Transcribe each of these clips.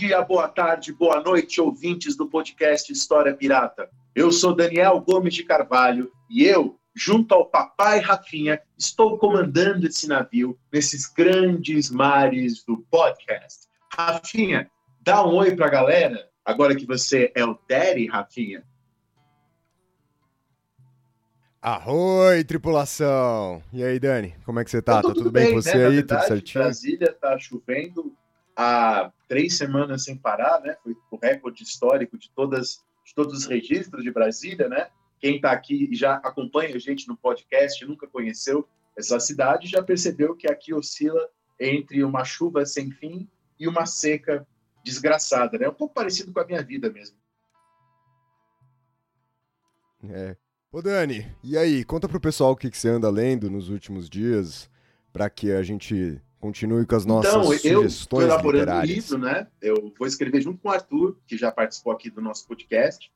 Dia, boa tarde, boa noite, ouvintes do podcast História Pirata. Eu sou Daniel Gomes de Carvalho e eu, junto ao papai Rafinha, estou comandando esse navio nesses grandes mares do podcast. Rafinha, dá um oi pra galera, agora que você é o Daddy, Rafinha. Arroi, tripulação! E aí, Dani, como é que você tá? Então, Tá tudo bem com você né? Na aí? verdade, tudo certinho? Brasília tá chovendo há três semanas sem parar, né? Foi o recorde histórico de todas de todos os registros de Brasília, né? Quem está aqui e já acompanha a gente no podcast, nunca conheceu essa cidade, já percebeu que aqui oscila entre uma chuva sem fim e uma seca desgraçada, né? Um pouco parecido com a minha vida mesmo. É. Ô, Dani, e aí, conta pro pessoal o que, que você anda lendo nos últimos dias, pra que a gente continue com as nossas então, eu estou sugestões elaborando um literárias. livro, né? Eu vou escrever junto com o Arthur, que já participou aqui do nosso podcast,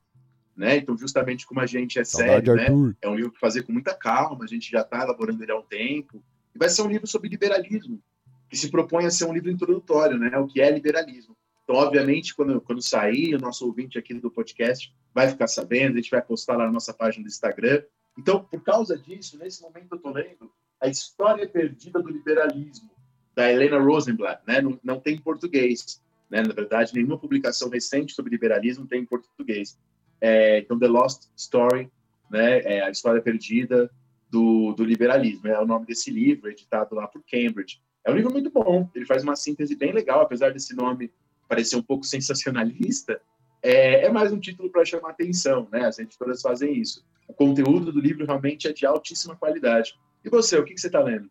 né? Então, justamente como a gente é Saudade, sério, né? É um livro que fazer com muita calma, a gente já está elaborando ele há um tempo. E vai ser um livro sobre liberalismo, que se propõe a ser um livro introdutório, né? O que é liberalismo. Então, obviamente, quando, quando sair, o nosso ouvinte aqui do podcast vai ficar sabendo, a gente vai postar lá na nossa página do Instagram. Então, por causa disso, nesse momento eu estou lendo A História Perdida do Liberalismo, da Helena Rosenblatt, né? Não, não tem em português, né? Na verdade, nenhuma publicação recente sobre liberalismo tem em português. É, então, The Lost Story, né? É a história perdida do, do liberalismo. É o nome desse livro, editado lá por Cambridge. É um livro muito bom. Ele faz uma síntese bem legal, apesar desse nome parecer um pouco sensacionalista. É, é mais um título para chamar atenção, né? As editoras fazem isso. O conteúdo do livro realmente é de altíssima qualidade. E você, o que, que você está lendo?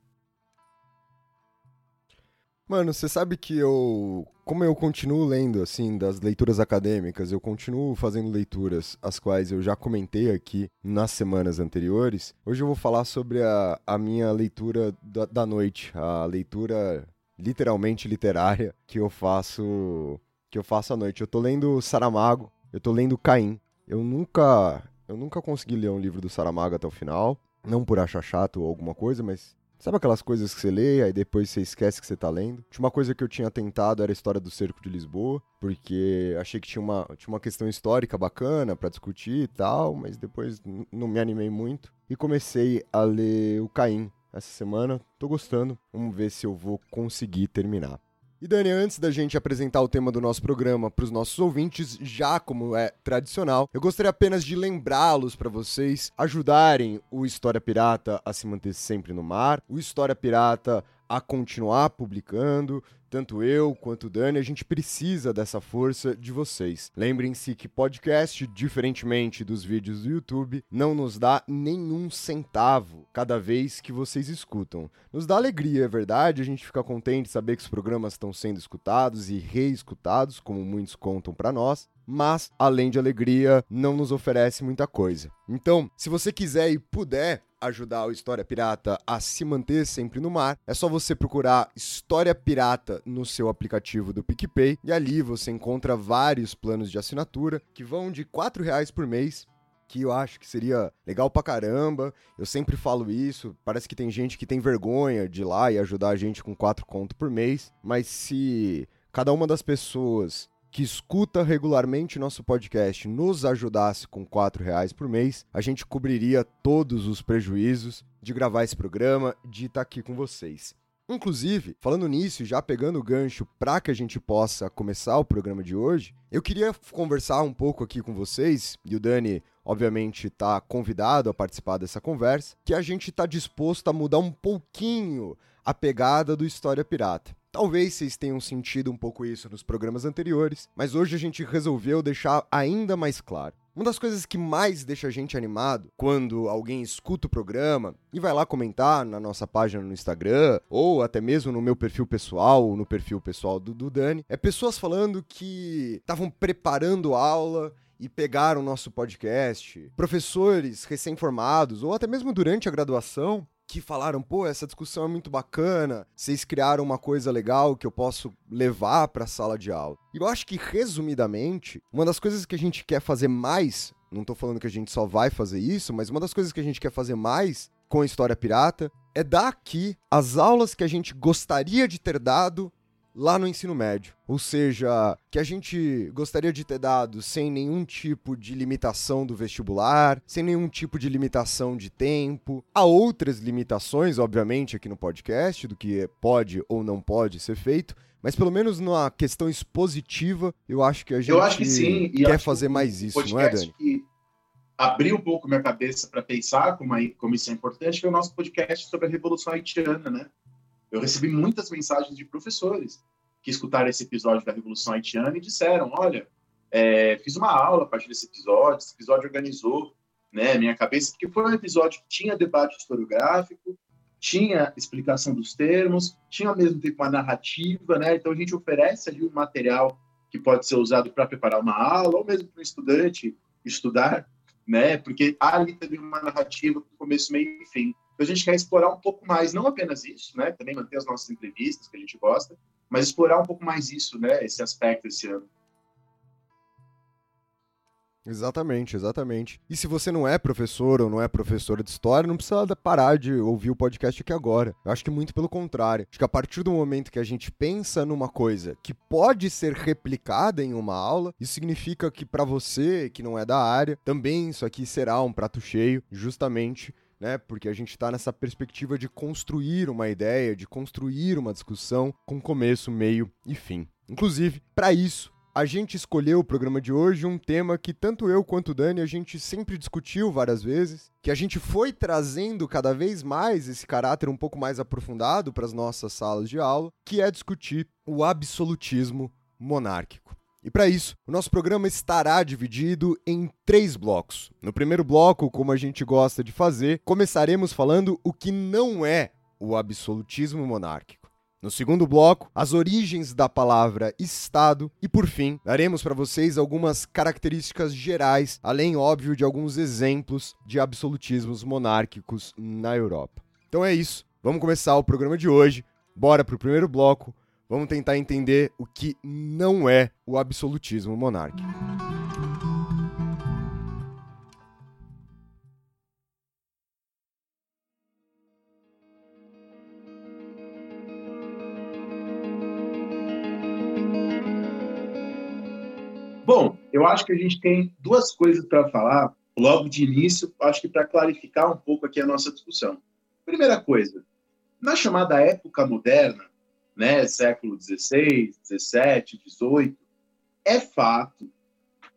Mano, você sabe que eu. Como eu continuo lendo, assim, das leituras acadêmicas, eu continuo fazendo leituras, as quais eu já comentei aqui nas semanas anteriores. Hoje eu vou falar sobre a, a minha leitura da, da noite, a leitura literalmente literária que eu faço. que eu faço à noite. Eu tô lendo Saramago, eu tô lendo Caim. Eu nunca. Eu nunca consegui ler um livro do Saramago até o final. Não por achar chato ou alguma coisa, mas Sabe aquelas coisas que você lê, aí depois você esquece que você tá lendo? Tinha uma coisa que eu tinha tentado, era a história do cerco de Lisboa, porque achei que tinha uma, tinha uma questão histórica bacana pra discutir e tal, mas depois não me animei muito. E comecei a ler o Caim essa semana, tô gostando, vamos ver se eu vou conseguir terminar. E Dani, antes da gente apresentar o tema do nosso programa para os nossos ouvintes, já como é tradicional, eu gostaria apenas de lembrá-los para vocês ajudarem o História Pirata a se manter sempre no mar, o História Pirata a continuar publicando, tanto eu quanto o Dani, a gente precisa dessa força de vocês. Lembrem-se que podcast, diferentemente dos vídeos do YouTube, não nos dá nenhum centavo cada vez que vocês escutam. Nos dá alegria, é verdade, a gente fica contente de saber que os programas estão sendo escutados e reescutados, como muitos contam para nós, mas além de alegria, não nos oferece muita coisa. Então, se você quiser e puder ajudar o História Pirata a se manter sempre no mar, é só você procurar História Pirata no seu aplicativo do PicPay e ali você encontra vários planos de assinatura que vão de 4 reais por mês que eu acho que seria legal pra caramba. Eu sempre falo isso. Parece que tem gente que tem vergonha de ir lá e ajudar a gente com quatro conto por mês. Mas se cada uma das pessoas que escuta regularmente nosso podcast nos ajudasse com quatro reais por mês, a gente cobriria todos os prejuízos de gravar esse programa, de estar aqui com vocês. Inclusive, falando nisso, já pegando o gancho para que a gente possa começar o programa de hoje, eu queria conversar um pouco aqui com vocês, e o Dani, obviamente, está convidado a participar dessa conversa, que a gente está disposto a mudar um pouquinho a pegada do História Pirata. Talvez vocês tenham sentido um pouco isso nos programas anteriores, mas hoje a gente resolveu deixar ainda mais claro. Uma das coisas que mais deixa a gente animado quando alguém escuta o programa e vai lá comentar na nossa página no Instagram ou até mesmo no meu perfil pessoal ou no perfil pessoal do, do Dani é pessoas falando que estavam preparando aula e pegaram o nosso podcast, professores recém-formados ou até mesmo durante a graduação que falaram, pô, essa discussão é muito bacana, vocês criaram uma coisa legal que eu posso levar para a sala de aula. E eu acho que, resumidamente, uma das coisas que a gente quer fazer mais, não tô falando que a gente só vai fazer isso, mas uma das coisas que a gente quer fazer mais com a História Pirata é dar aqui as aulas que a gente gostaria de ter dado lá no ensino médio. Ou seja, que a gente gostaria de ter dado sem nenhum tipo de limitação do vestibular, sem nenhum tipo de limitação de tempo. Há outras limitações, obviamente, aqui no podcast, do que pode ou não pode ser feito. Mas pelo menos na questão expositiva, eu acho que a gente que sim, quer fazer mais isso, não é, Dani? Que abriu um pouco minha cabeça para pensar como, aí, como isso é importante, que é o nosso podcast sobre a Revolução Haitiana, né? Eu recebi muitas mensagens de professores que escutaram esse episódio da Revolução Haitiana e disseram: olha, é, fiz uma aula a partir desse episódio, esse episódio organizou né, minha cabeça, porque foi um episódio que tinha debate historiográfico, tinha explicação dos termos, tinha ao mesmo tempo uma narrativa, né? Então a gente oferece ali um material que pode ser usado para preparar uma aula, ou mesmo para um estudante estudar, né? Porque ali também uma narrativa do começo, meio e fim. Então, a gente quer explorar um pouco mais, não apenas isso, né? Também manter as nossas entrevistas que a gente gosta, mas explorar um pouco mais isso, né? Esse aspecto esse ano. Exatamente, exatamente. E se você não é professor ou não é professora de história, não precisa parar de ouvir o podcast aqui agora. Eu acho que muito pelo contrário. Acho que a partir do momento que a gente pensa numa coisa que pode ser replicada em uma aula, isso significa que para você que não é da área, também isso aqui será um prato cheio, justamente né? Porque a gente está nessa perspectiva de construir uma ideia, de construir uma discussão com começo, meio e fim. Inclusive, para isso, a gente escolheu o programa de hoje um tema que tanto eu quanto o Dani a gente sempre discutiu várias vezes, que a gente foi trazendo cada vez mais esse caráter um pouco mais aprofundado para as nossas salas de aula, que é discutir o absolutismo monárquico. E para isso, o nosso programa estará dividido em três blocos. No primeiro bloco, como a gente gosta de fazer, começaremos falando o que não é o absolutismo monárquico. No segundo bloco, as origens da palavra Estado e, por fim, daremos para vocês algumas características gerais, além, óbvio, de alguns exemplos de absolutismos monárquicos na Europa. Então é isso, vamos começar o programa de hoje. Bora para o primeiro bloco vamos tentar entender o que não é o absolutismo monárquico. Bom, eu acho que a gente tem duas coisas para falar logo de início, acho que para clarificar um pouco aqui a nossa discussão. Primeira coisa, na chamada época moderna, né, século XVI, XVII, XVIII, é fato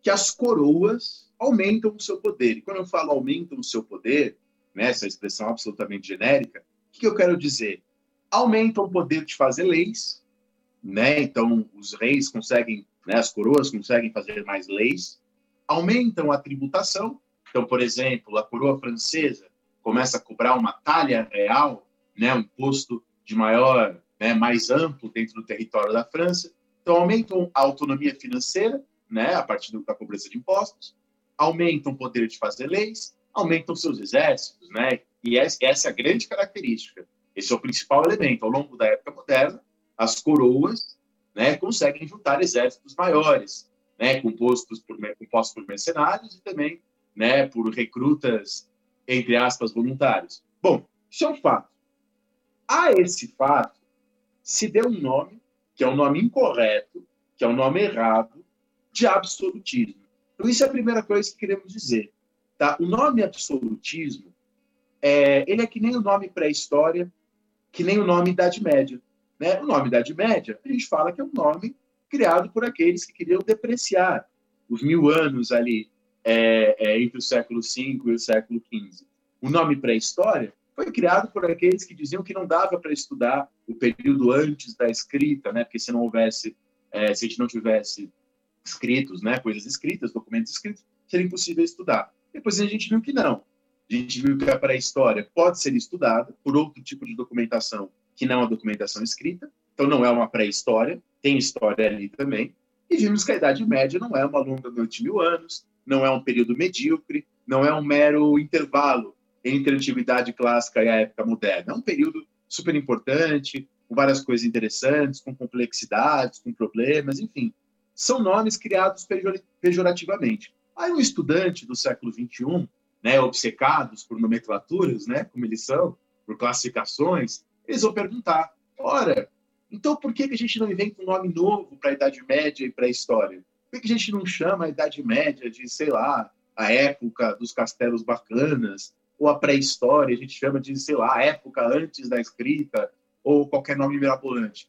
que as coroas aumentam o seu poder. E quando eu falo aumentam o seu poder, né, essa expressão absolutamente genérica, o que eu quero dizer? Aumentam o poder de fazer leis, né? Então os reis conseguem, né, as coroas conseguem fazer mais leis, aumentam a tributação. Então, por exemplo, a coroa francesa começa a cobrar uma talha real, né, um imposto de maior né, mais amplo dentro do território da França. Então, aumentam a autonomia financeira, né, a partir da cobrança de impostos, aumentam o poder de fazer leis, aumentam seus exércitos, né? E essa é a grande característica. Esse é o principal elemento. Ao longo da época moderna, as coroas né, conseguem juntar exércitos maiores, né, compostos por, compostos por mercenários e também né, por recrutas, entre aspas, voluntários. Bom, isso é um fato. A esse fato se deu um nome, que é um nome incorreto, que é um nome errado, de absolutismo. Então, isso é a primeira coisa que queremos dizer. Tá? O nome absolutismo, é, ele é que nem o nome pré-história, que nem o nome Idade Média. Né? O nome Idade Média, a gente fala que é um nome criado por aqueles que queriam depreciar os mil anos ali é, é, entre o século V e o século XV. O nome pré-história foi criado por aqueles que diziam que não dava para estudar o período antes da escrita, né? Porque se não houvesse, é, se a gente não tivesse escritos, né, coisas escritas, documentos escritos, serem possíveis de estudar. Depois a gente viu que não. A gente viu que a pré-história pode ser estudada por outro tipo de documentação que não a documentação escrita. Então não é uma pré-história, tem história ali também. E vimos que a Idade Média não é uma longa noite mil anos, não é um período medíocre, não é um mero intervalo entre a antiguidade clássica e a época moderna. É um período super importante, com várias coisas interessantes, com complexidades, com problemas, enfim. São nomes criados pejorativamente. Aí um estudante do século XXI, né, obcecados por nomenclaturas, né, como eles são, por classificações, eles vão perguntar, ora, então por que, que a gente não inventa um nome novo para a Idade Média e para a História? Por que, que a gente não chama a Idade Média de, sei lá, a época dos castelos bacanas, ou a pré-história, a gente chama de, sei lá, a época antes da escrita, ou qualquer nome mirabolante.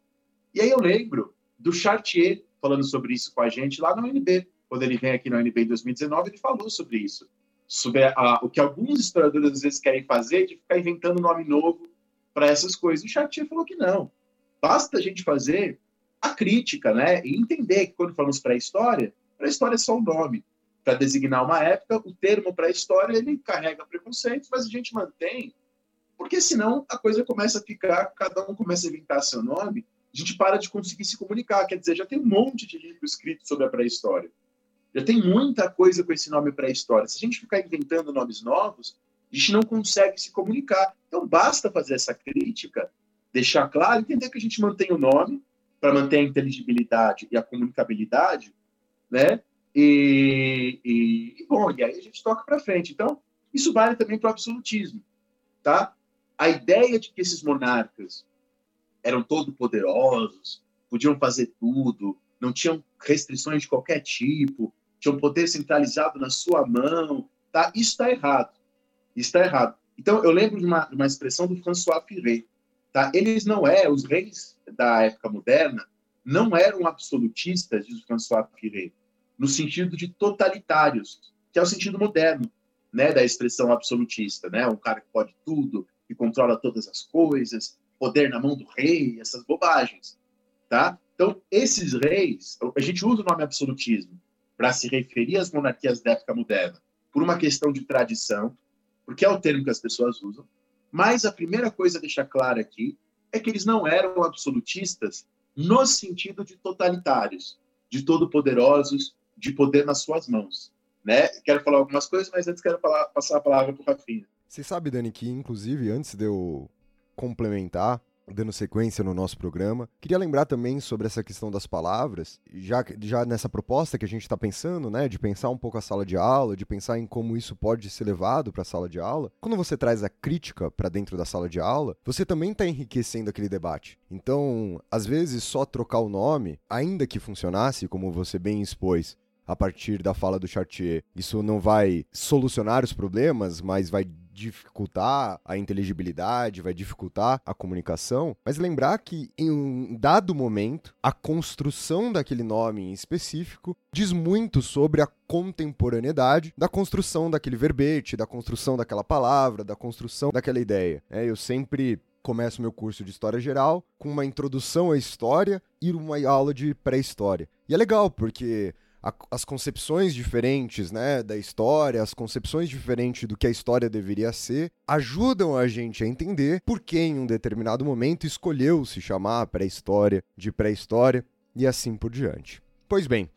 E aí eu lembro do Chartier falando sobre isso com a gente lá no UNB. Quando ele vem aqui no UNB em 2019, ele falou sobre isso. Sobre a, o que alguns historiadores às vezes querem fazer, de ficar inventando nome novo para essas coisas. O Chartier falou que não. Basta a gente fazer a crítica, né? E entender que quando falamos pré-história, pré-história é só um nome para designar uma época, o termo pré-história ele carrega preconceitos, mas a gente mantém, porque senão a coisa começa a ficar, cada um começa a inventar seu nome, a gente para de conseguir se comunicar. Quer dizer, já tem um monte de livro escrito sobre a pré-história. Já tem muita coisa com esse nome pré-história. Se a gente ficar inventando nomes novos, a gente não consegue se comunicar. Então basta fazer essa crítica, deixar claro, entender que a gente mantém o nome para manter a inteligibilidade e a comunicabilidade, né? E, e, e, bom, e aí a gente toca para frente. Então, isso vale também para o absolutismo, tá? A ideia de que esses monarcas eram todo poderosos, podiam fazer tudo, não tinham restrições de qualquer tipo, tinham poder centralizado na sua mão, tá? Isso está errado. Está errado. Então, eu lembro de uma, uma expressão do François Furet, tá? Eles não é, os reis da época moderna não eram absolutistas, diz o François Furet no sentido de totalitários, que é o sentido moderno, né, da expressão absolutista, né, um cara que pode tudo, que controla todas as coisas, poder na mão do rei, essas bobagens, tá? Então, esses reis, a gente usa o nome absolutismo para se referir às monarquias da época moderna, por uma questão de tradição, porque é o termo que as pessoas usam, mas a primeira coisa a deixar clara aqui é que eles não eram absolutistas no sentido de totalitários, de todo-poderosos, de poder nas suas mãos. Né? Quero falar algumas coisas, mas antes quero falar, passar a palavra para o Rafinha. Você sabe, Dani, que inclusive antes de eu complementar, dando sequência no nosso programa. Queria lembrar também sobre essa questão das palavras, já, já nessa proposta que a gente está pensando, né, de pensar um pouco a sala de aula, de pensar em como isso pode ser levado para a sala de aula. Quando você traz a crítica para dentro da sala de aula, você também está enriquecendo aquele debate. Então, às vezes, só trocar o nome, ainda que funcionasse, como você bem expôs, a partir da fala do Chartier. Isso não vai solucionar os problemas, mas vai dificultar a inteligibilidade, vai dificultar a comunicação, mas lembrar que em um dado momento, a construção daquele nome em específico diz muito sobre a contemporaneidade da construção daquele verbete, da construção daquela palavra, da construção daquela ideia. É, eu sempre começo meu curso de História Geral com uma introdução à história e uma aula de pré-história. E é legal, porque a, as concepções diferentes né, da história, as concepções diferentes do que a história deveria ser, ajudam a gente a entender por que em um determinado momento escolheu se chamar pré-história de pré-história e assim por diante. Pois bem.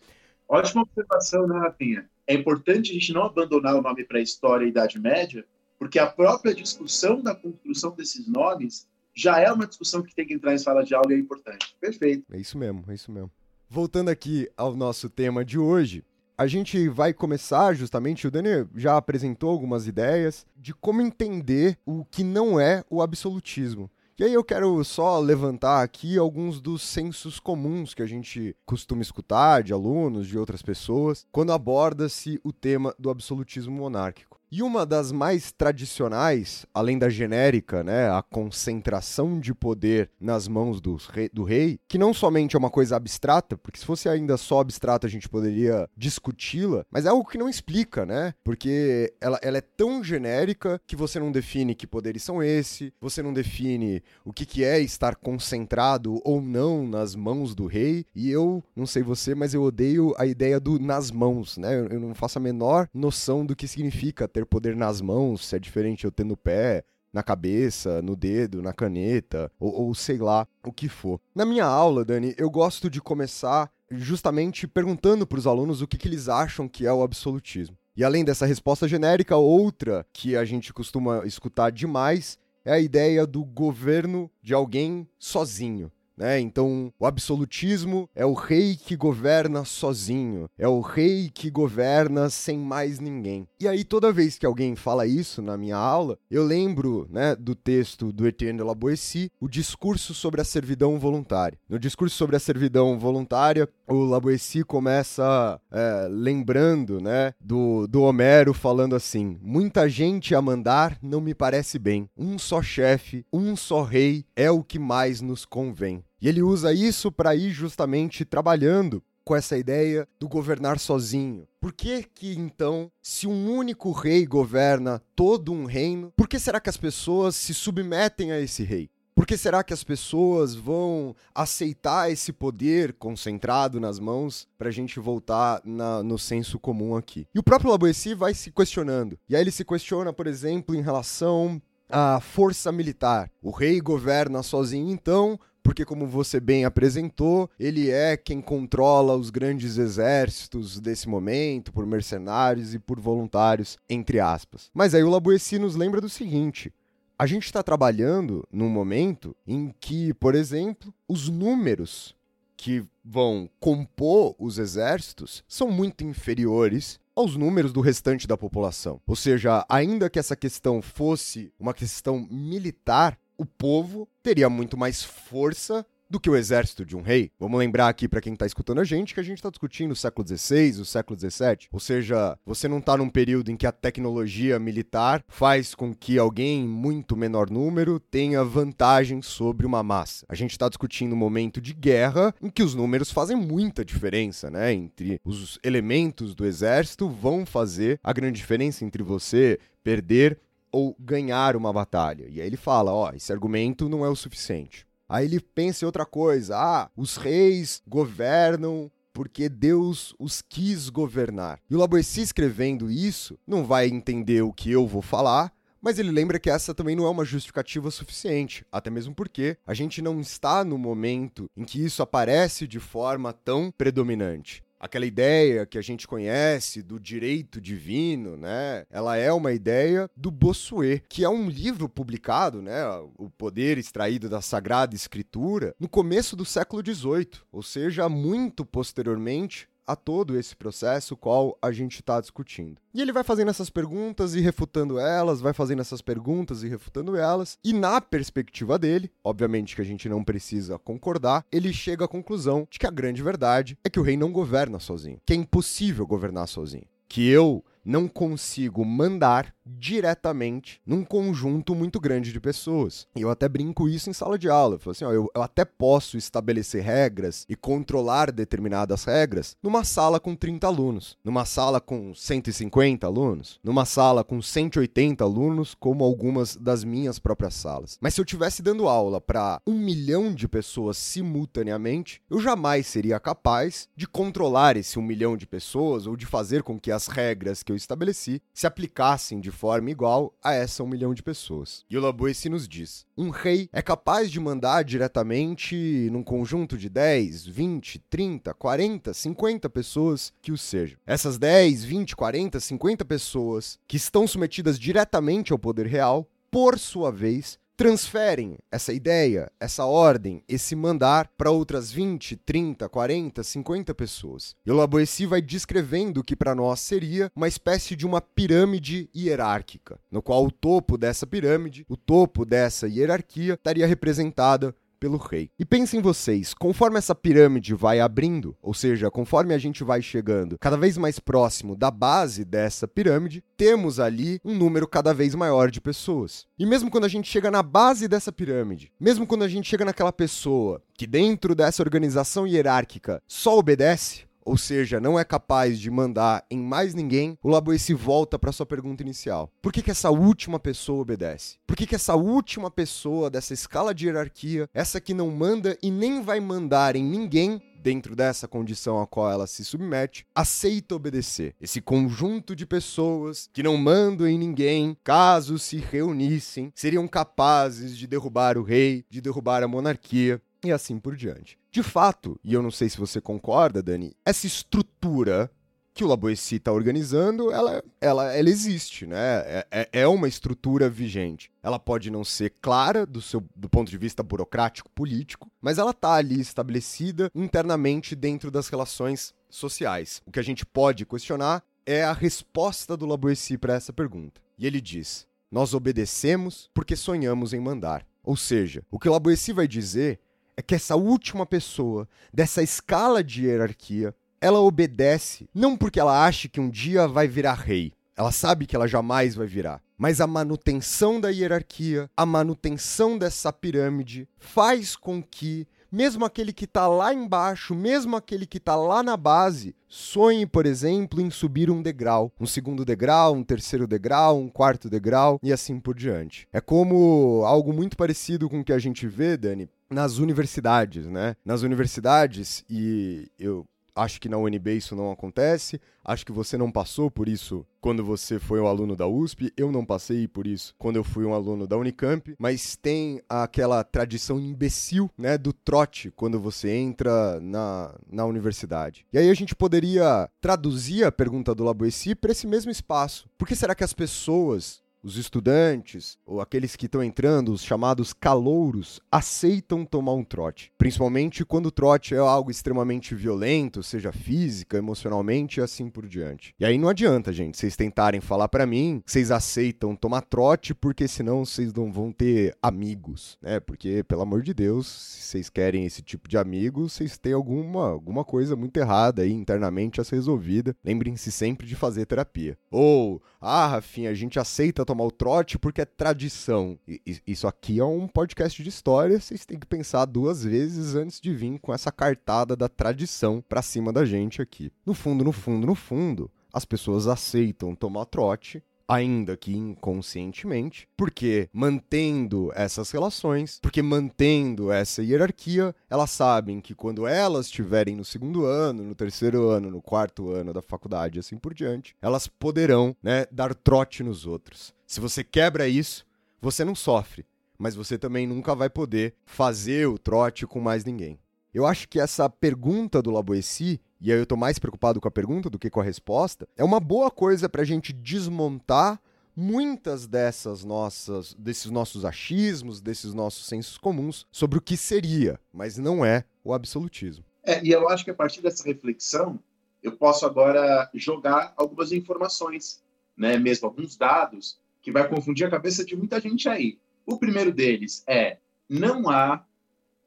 Ótima observação, né, Rafinha? É importante a gente não abandonar o nome pré-história e Idade Média, porque a própria discussão da construção desses nomes já é uma discussão que tem que entrar em sala de aula e é importante. Perfeito. É isso mesmo, é isso mesmo. Voltando aqui ao nosso tema de hoje, a gente vai começar justamente, o Dani já apresentou algumas ideias de como entender o que não é o absolutismo. E aí eu quero só levantar aqui alguns dos sensos comuns que a gente costuma escutar de alunos, de outras pessoas, quando aborda-se o tema do absolutismo monárquico. E uma das mais tradicionais, além da genérica, né, a concentração de poder nas mãos do rei, do rei, que não somente é uma coisa abstrata, porque se fosse ainda só abstrata a gente poderia discuti-la, mas é algo que não explica, né? Porque ela, ela é tão genérica que você não define que poderes são esse, você não define o que, que é estar concentrado ou não nas mãos do rei, e eu, não sei você, mas eu odeio a ideia do nas mãos, né? Eu, eu não faço a menor noção do que significa ter poder nas mãos, se é diferente eu ter no pé, na cabeça, no dedo, na caneta, ou, ou, sei lá o que for. Na minha aula, Dani, eu gosto de começar justamente perguntando para os alunos o que, que eles acham que é o absolutismo. E além dessa resposta genérica, outra que a gente costuma escutar demais é a ideia do governo de alguém sozinho. Né? Então, o absolutismo é o rei que governa sozinho, é o rei que governa sem mais ninguém. E aí, toda vez que alguém fala isso na minha aula, eu lembro né, do texto do Etienne de la Boétie, o discurso sobre a servidão voluntária. No discurso sobre a servidão voluntária, o La Boétie começa é, lembrando né, do, do Homero falando assim: muita gente a mandar não me parece bem. Um só chefe, um só rei é o que mais nos convém. E ele usa isso para ir justamente trabalhando com essa ideia do governar sozinho. Por que que então, se um único rei governa todo um reino, por que será que as pessoas se submetem a esse rei? Por que será que as pessoas vão aceitar esse poder concentrado nas mãos para a gente voltar na, no senso comum aqui? E o próprio Laboessi vai se questionando. E aí ele se questiona, por exemplo, em relação à força militar. O rei governa sozinho, então porque, como você bem apresentou, ele é quem controla os grandes exércitos desse momento, por mercenários e por voluntários, entre aspas. Mas aí o Laboessi nos lembra do seguinte. A gente está trabalhando num momento em que, por exemplo, os números que vão compor os exércitos são muito inferiores aos números do restante da população. Ou seja, ainda que essa questão fosse uma questão militar, o povo teria muito mais força do que o exército de um rei. Vamos lembrar aqui para quem está escutando a gente que a gente está discutindo o século XVI, o século XVII. Ou seja, você não está num período em que a tecnologia militar faz com que alguém em muito menor número tenha vantagem sobre uma massa. A gente está discutindo um momento de guerra em que os números fazem muita diferença, né? Entre os elementos do exército vão fazer a grande diferença entre você perder ou ganhar uma batalha. E aí ele fala, ó, esse argumento não é o suficiente. Aí ele pensa em outra coisa, ah, os reis governam porque Deus os quis governar. E o Laboessi escrevendo isso não vai entender o que eu vou falar, mas ele lembra que essa também não é uma justificativa suficiente, até mesmo porque a gente não está no momento em que isso aparece de forma tão predominante aquela ideia que a gente conhece do direito divino, né? Ela é uma ideia do Bossuet, que é um livro publicado, né? O Poder Extraído da Sagrada Escritura, no começo do século XVIII, ou seja, muito posteriormente a todo esse processo qual a gente está discutindo. E ele vai fazendo essas perguntas e refutando elas, vai fazendo essas perguntas e refutando elas, e na perspectiva dele, obviamente que a gente não precisa concordar, ele chega à conclusão de que a grande verdade é que o rei não governa sozinho, que é impossível governar sozinho. Que eu não consigo mandar diretamente num conjunto muito grande de pessoas. E eu até brinco isso em sala de aula. Eu falo assim, ó, eu, eu até posso estabelecer regras e controlar determinadas regras numa sala com 30 alunos, numa sala com 150 alunos, numa sala com 180 alunos, como algumas das minhas próprias salas. Mas se eu estivesse dando aula para um milhão de pessoas simultaneamente, eu jamais seria capaz de controlar esse um milhão de pessoas ou de fazer com que as regras que eu estabeleci se aplicassem de forma igual a essa um milhão de pessoas. E o Laboessi nos diz: um rei é capaz de mandar diretamente num conjunto de 10, 20, 30, 40, 50 pessoas que o sejam. Essas 10, 20, 40, 50 pessoas que estão submetidas diretamente ao poder real, por sua vez, transferem essa ideia, essa ordem, esse mandar para outras 20, 30, 40, 50 pessoas. E o Laboessi vai descrevendo o que para nós seria uma espécie de uma pirâmide hierárquica, no qual o topo dessa pirâmide, o topo dessa hierarquia, estaria representada pelo rei. E pensem vocês, conforme essa pirâmide vai abrindo, ou seja, conforme a gente vai chegando cada vez mais próximo da base dessa pirâmide, temos ali um número cada vez maior de pessoas. E mesmo quando a gente chega na base dessa pirâmide, mesmo quando a gente chega naquela pessoa que dentro dessa organização hierárquica só obedece, ou seja, não é capaz de mandar em mais ninguém, o Laboessi volta para sua pergunta inicial. Por que, que essa última pessoa obedece? Por que, que essa última pessoa dessa escala de hierarquia, essa que não manda e nem vai mandar em ninguém, dentro dessa condição a qual ela se submete, aceita obedecer. Esse conjunto de pessoas que não mandam em ninguém, caso se reunissem, seriam capazes de derrubar o rei, de derrubar a monarquia e assim por diante. De fato, e eu não sei se você concorda, Dani, essa estrutura que o Laboessi está organizando, ela, ela, ela existe, né? É, é, é uma estrutura vigente. Ela pode não ser clara do, seu, do ponto de vista burocrático, político, mas ela está ali estabelecida internamente dentro das relações sociais. O que a gente pode questionar é a resposta do Laboessi para essa pergunta. E ele diz: Nós obedecemos porque sonhamos em mandar. Ou seja, o que o Laboessi vai dizer é que essa última pessoa dessa escala de hierarquia, ela obedece não porque ela acha que um dia vai virar rei. Ela sabe que ela jamais vai virar. Mas a manutenção da hierarquia, a manutenção dessa pirâmide, faz com que, mesmo aquele que está lá embaixo, mesmo aquele que está lá na base, sonhe, por exemplo, em subir um degrau. Um segundo degrau, um terceiro degrau, um quarto degrau e assim por diante. É como algo muito parecido com o que a gente vê, Dani, nas universidades, né? Nas universidades, e eu acho que na UNB isso não acontece, acho que você não passou por isso quando você foi um aluno da USP, eu não passei por isso quando eu fui um aluno da Unicamp, mas tem aquela tradição imbecil, né, do trote quando você entra na, na universidade. E aí a gente poderia traduzir a pergunta do Laboessi para esse mesmo espaço. Por que será que as pessoas os estudantes, ou aqueles que estão entrando, os chamados calouros, aceitam tomar um trote. Principalmente quando o trote é algo extremamente violento, seja física, emocionalmente e assim por diante. E aí não adianta, gente, vocês tentarem falar para mim que vocês aceitam tomar trote porque senão vocês não vão ter amigos, né? Porque, pelo amor de Deus, se vocês querem esse tipo de amigos, vocês têm alguma, alguma coisa muito errada aí internamente a ser resolvida. Lembrem-se sempre de fazer terapia. Ou, ah, Rafinha, a gente aceita tomar tomar o trote porque é tradição. E, isso aqui é um podcast de história, vocês têm que pensar duas vezes antes de vir com essa cartada da tradição pra cima da gente aqui. No fundo, no fundo, no fundo, as pessoas aceitam tomar trote ainda que inconscientemente, porque mantendo essas relações, porque mantendo essa hierarquia, elas sabem que quando elas estiverem no segundo ano, no terceiro ano, no quarto ano da faculdade assim por diante, elas poderão né, dar trote nos outros. Se você quebra isso, você não sofre, mas você também nunca vai poder fazer o trote com mais ninguém. Eu acho que essa pergunta do Laboessi e aí eu tô mais preocupado com a pergunta do que com a resposta, é uma boa coisa para a gente desmontar muitas dessas nossas, desses nossos achismos, desses nossos sensos comuns sobre o que seria, mas não é o absolutismo. É, e eu acho que a partir dessa reflexão, eu posso agora jogar algumas informações, né, mesmo alguns dados, que vai confundir a cabeça de muita gente aí. O primeiro deles é: não há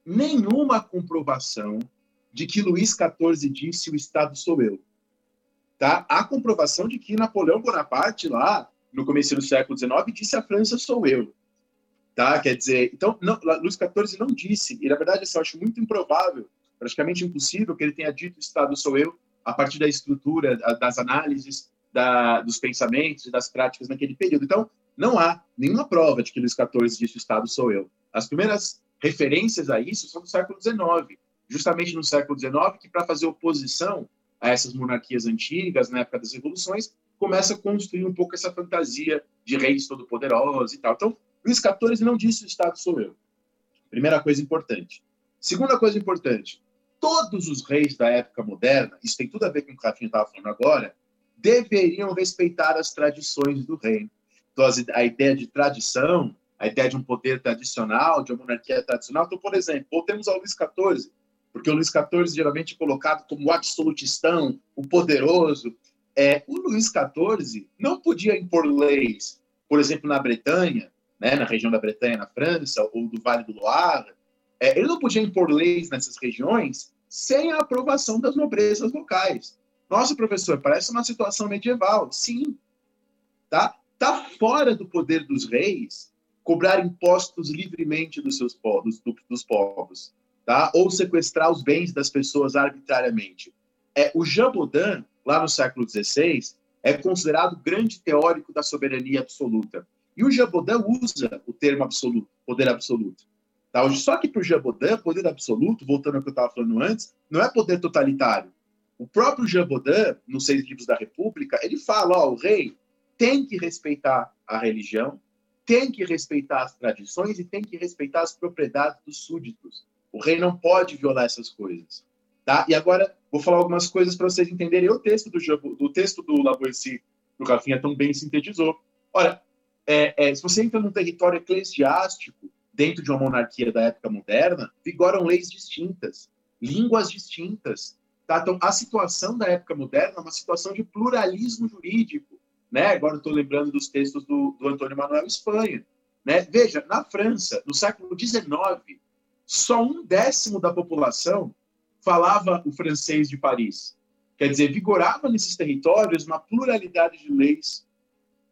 nenhuma comprovação de que Luís XIV disse o Estado sou eu. Tá? Há comprovação de que Napoleão Bonaparte, lá no começo do século XIX, disse a França sou eu. Tá? Quer dizer, então, não, Luís XIV não disse, e na verdade assim, eu acho muito improvável, praticamente impossível, que ele tenha dito o Estado sou eu a partir da estrutura, das análises, da, dos pensamentos e das práticas naquele período. Então, não há nenhuma prova de que Luís XIV disse o Estado sou eu. As primeiras referências a isso são do século XIX justamente no século XIX, que para fazer oposição a essas monarquias antigas, na época das revoluções, começa a construir um pouco essa fantasia de reis todo-poderosos e tal. Então, Luís XIV não disse o Estado sou eu. Primeira coisa importante. Segunda coisa importante, todos os reis da época moderna, isso tem tudo a ver com o que o Rafinha estava falando agora, deveriam respeitar as tradições do reino. Então, a ideia de tradição, a ideia de um poder tradicional, de uma monarquia tradicional. Então, por exemplo, voltemos ao Luís XIV porque o Luís XIV geralmente é colocado como o absolutistão, o poderoso. É, o Luís XIV não podia impor leis, por exemplo, na Bretanha, né, na região da Bretanha, na França, ou do Vale do Loire, é, ele não podia impor leis nessas regiões sem a aprovação das nobrezas locais. Nossa, professor, parece uma situação medieval. Sim, tá? Tá fora do poder dos reis cobrar impostos livremente dos seus povos, do, dos povos, tá? Ou sequestrar os bens das pessoas arbitrariamente. É o Jean Baudin, lá no século XVI, é considerado grande teórico da soberania absoluta. E o Jean Baudin usa o termo absoluto, poder absoluto. Tá? Só que para o Jean Baudin, poder absoluto, voltando ao que eu estava falando antes, não é poder totalitário. O próprio Jean Baudin, nos Seis Livros da República, ele fala: ó, o rei tem que respeitar a religião, tem que respeitar as tradições e tem que respeitar as propriedades dos súditos. O rei não pode violar essas coisas. Tá? E agora vou falar algumas coisas para vocês entenderem o texto do, do texto do Lavoisier, que o Rafinha tão bem sintetizou. Ora, é, é, se você entra num território eclesiástico, dentro de uma monarquia da época moderna, vigoram leis distintas, línguas distintas. Tá? Então, a situação da época moderna é uma situação de pluralismo jurídico. Né? Agora estou lembrando dos textos do, do Antônio Manuel Espanha. Né? Veja, na França, no século XIX, só um décimo da população falava o francês de Paris. Quer dizer, vigorava nesses territórios uma pluralidade de leis,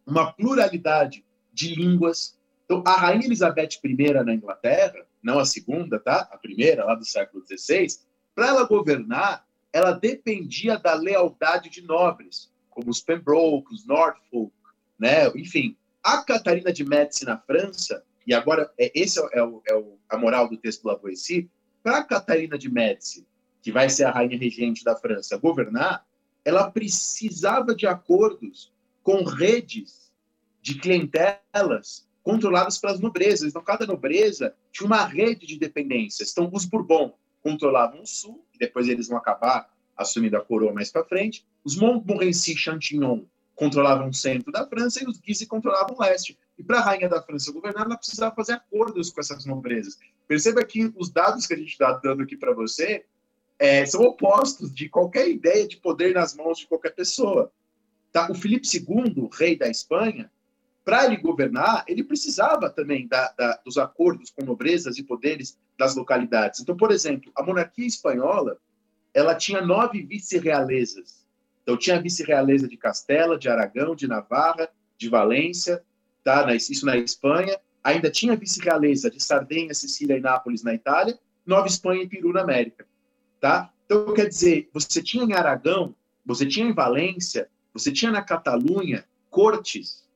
uma pluralidade de línguas. Então, a rainha Elizabeth I na Inglaterra, não a segunda, tá? A primeira, lá do século XVI, para ela governar, ela dependia da lealdade de nobres, como os Pembroke, os Norfolk, né? Enfim, a Catarina de Médici na França, e agora é, esse é, o, é o, a moral do texto do Lavoisier, para Catarina de Médici que vai ser a rainha regente da França, governar, ela precisava de acordos com redes de clientelas controladas pelas nobrezas. Então, cada nobreza tinha uma rede de dependências. Então, os Bourbon controlavam o sul, e depois eles vão acabar assumindo a coroa mais para frente. Os Montmorency Chantillon controlavam o centro da França e os Guise controlavam o leste. E para a rainha da França governar, ela precisava fazer acordos com essas nobrezas. Perceba que os dados que a gente está dando aqui para você é, são opostos de qualquer ideia de poder nas mãos de qualquer pessoa. Tá? O Felipe II, rei da Espanha, para ele governar, ele precisava também da, da, dos acordos com nobrezas e poderes das localidades. Então, por exemplo, a monarquia espanhola ela tinha nove vice-realezas. Então, tinha a vice-realeza de Castela, de Aragão, de Navarra, de Valência, tá? isso na Espanha. Ainda tinha a vice-realeza de Sardenha, Sicília e Nápoles na Itália, Nova Espanha e Peru na América. Tá? Então, quer dizer, você tinha em Aragão, você tinha em Valência, você tinha na Catalunha cortes,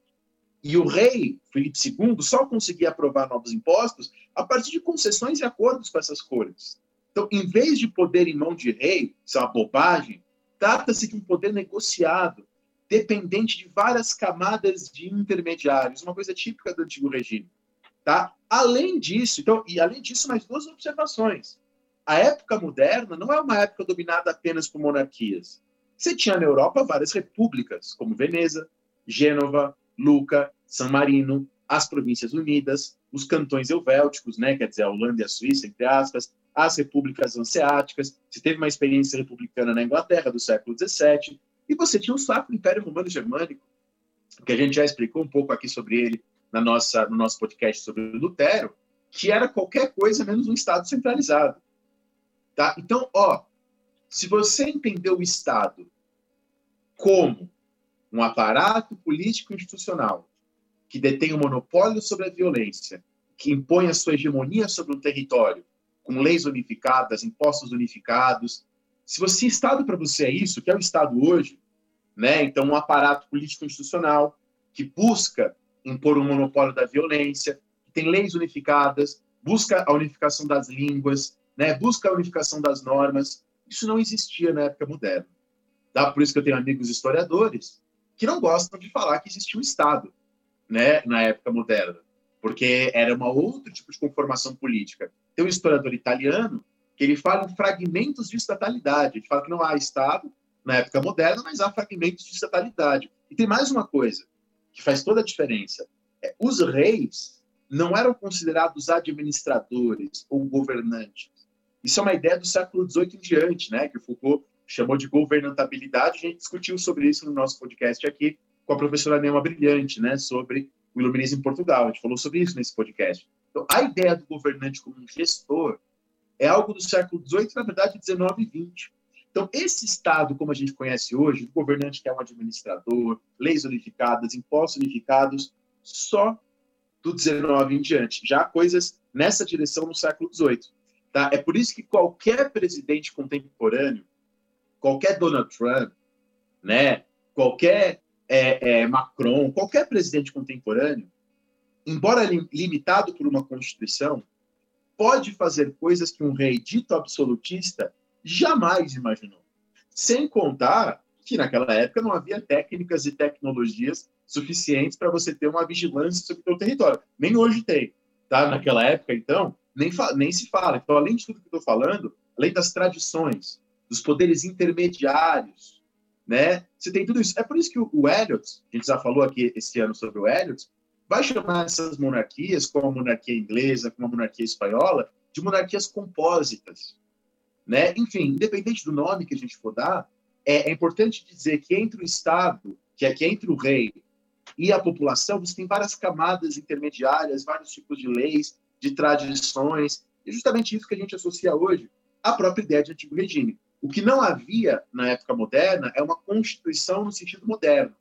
e o rei Felipe II só conseguia aprovar novos impostos a partir de concessões e acordos com essas cortes. Então, em vez de poder em mão de rei, isso é uma bobagem, trata-se de um poder negociado, dependente de várias camadas de intermediários, uma coisa típica do antigo regime. Tá? Além disso, então, e além disso, mais duas observações a época moderna não é uma época dominada apenas por monarquias. Você tinha na Europa várias repúblicas, como Veneza, Gênova, Luca, San Marino, as Províncias Unidas, os cantões helvéticos, né, quer dizer, a Holanda e a Suíça, entre aspas, as repúblicas hanseáticas. Você teve uma experiência republicana na Inglaterra do século XVII, e você tinha o Sacro Império Romano Germânico, que a gente já explicou um pouco aqui sobre ele na nossa, no nosso podcast sobre Lutero, que era qualquer coisa menos um Estado centralizado. Tá? Então, ó, se você entender o Estado como um aparato político institucional que detém o monopólio sobre a violência, que impõe a sua hegemonia sobre um território, com leis unificadas, impostos unificados. Se você Estado para você é isso, que é o Estado hoje, né? Então um aparato político institucional que busca impor um monopólio da violência, que tem leis unificadas, busca a unificação das línguas, né, busca a unificação das normas. Isso não existia na época moderna. Tá? Por isso que eu tenho amigos historiadores que não gostam de falar que existia um Estado né, na época moderna, porque era uma outro tipo de conformação política. Tem um historiador italiano que ele fala em fragmentos de estatalidade. Ele fala que não há Estado na época moderna, mas há fragmentos de estatalidade. E tem mais uma coisa que faz toda a diferença. É, os reis não eram considerados administradores ou governantes. Isso é uma ideia do século XVIII em diante, né, que o Foucault chamou de governantabilidade. A gente discutiu sobre isso no nosso podcast aqui com a professora Neuma Brilhante, né, sobre iluminismo em Portugal. A gente falou sobre isso nesse podcast. Então, a ideia do governante como um gestor é algo do século XVIII, na verdade, XIX e XX. Então, esse Estado, como a gente conhece hoje, o governante que é um administrador, leis unificadas, impostos unificados, só do XIX em diante. Já coisas nessa direção no século XVIII. Tá? É por isso que qualquer presidente contemporâneo, qualquer Donald Trump, né, qualquer é, é, Macron, qualquer presidente contemporâneo, embora limitado por uma constituição, pode fazer coisas que um rei dito absolutista jamais imaginou. Sem contar que naquela época não havia técnicas e tecnologias suficientes para você ter uma vigilância sobre o território. Nem hoje tem. Tá? Naquela época, então, nem, nem se fala. Então, além de tudo que eu estou falando, além das tradições, dos poderes intermediários, né? Você tem tudo isso. É por isso que o, Eliot, a gente já falou aqui esse ano sobre o Eliot, vai chamar essas monarquias, como a monarquia inglesa, como a monarquia espanhola, de monarquias compósitas. Né? Enfim, independente do nome que a gente for dar, é, é importante dizer que entre o Estado, que é que entre o rei e a população, você tem várias camadas intermediárias, vários tipos de leis, de tradições, e justamente isso que a gente associa hoje à própria ideia de antigo regime. O que não havia na época moderna é uma constituição no sentido moderno,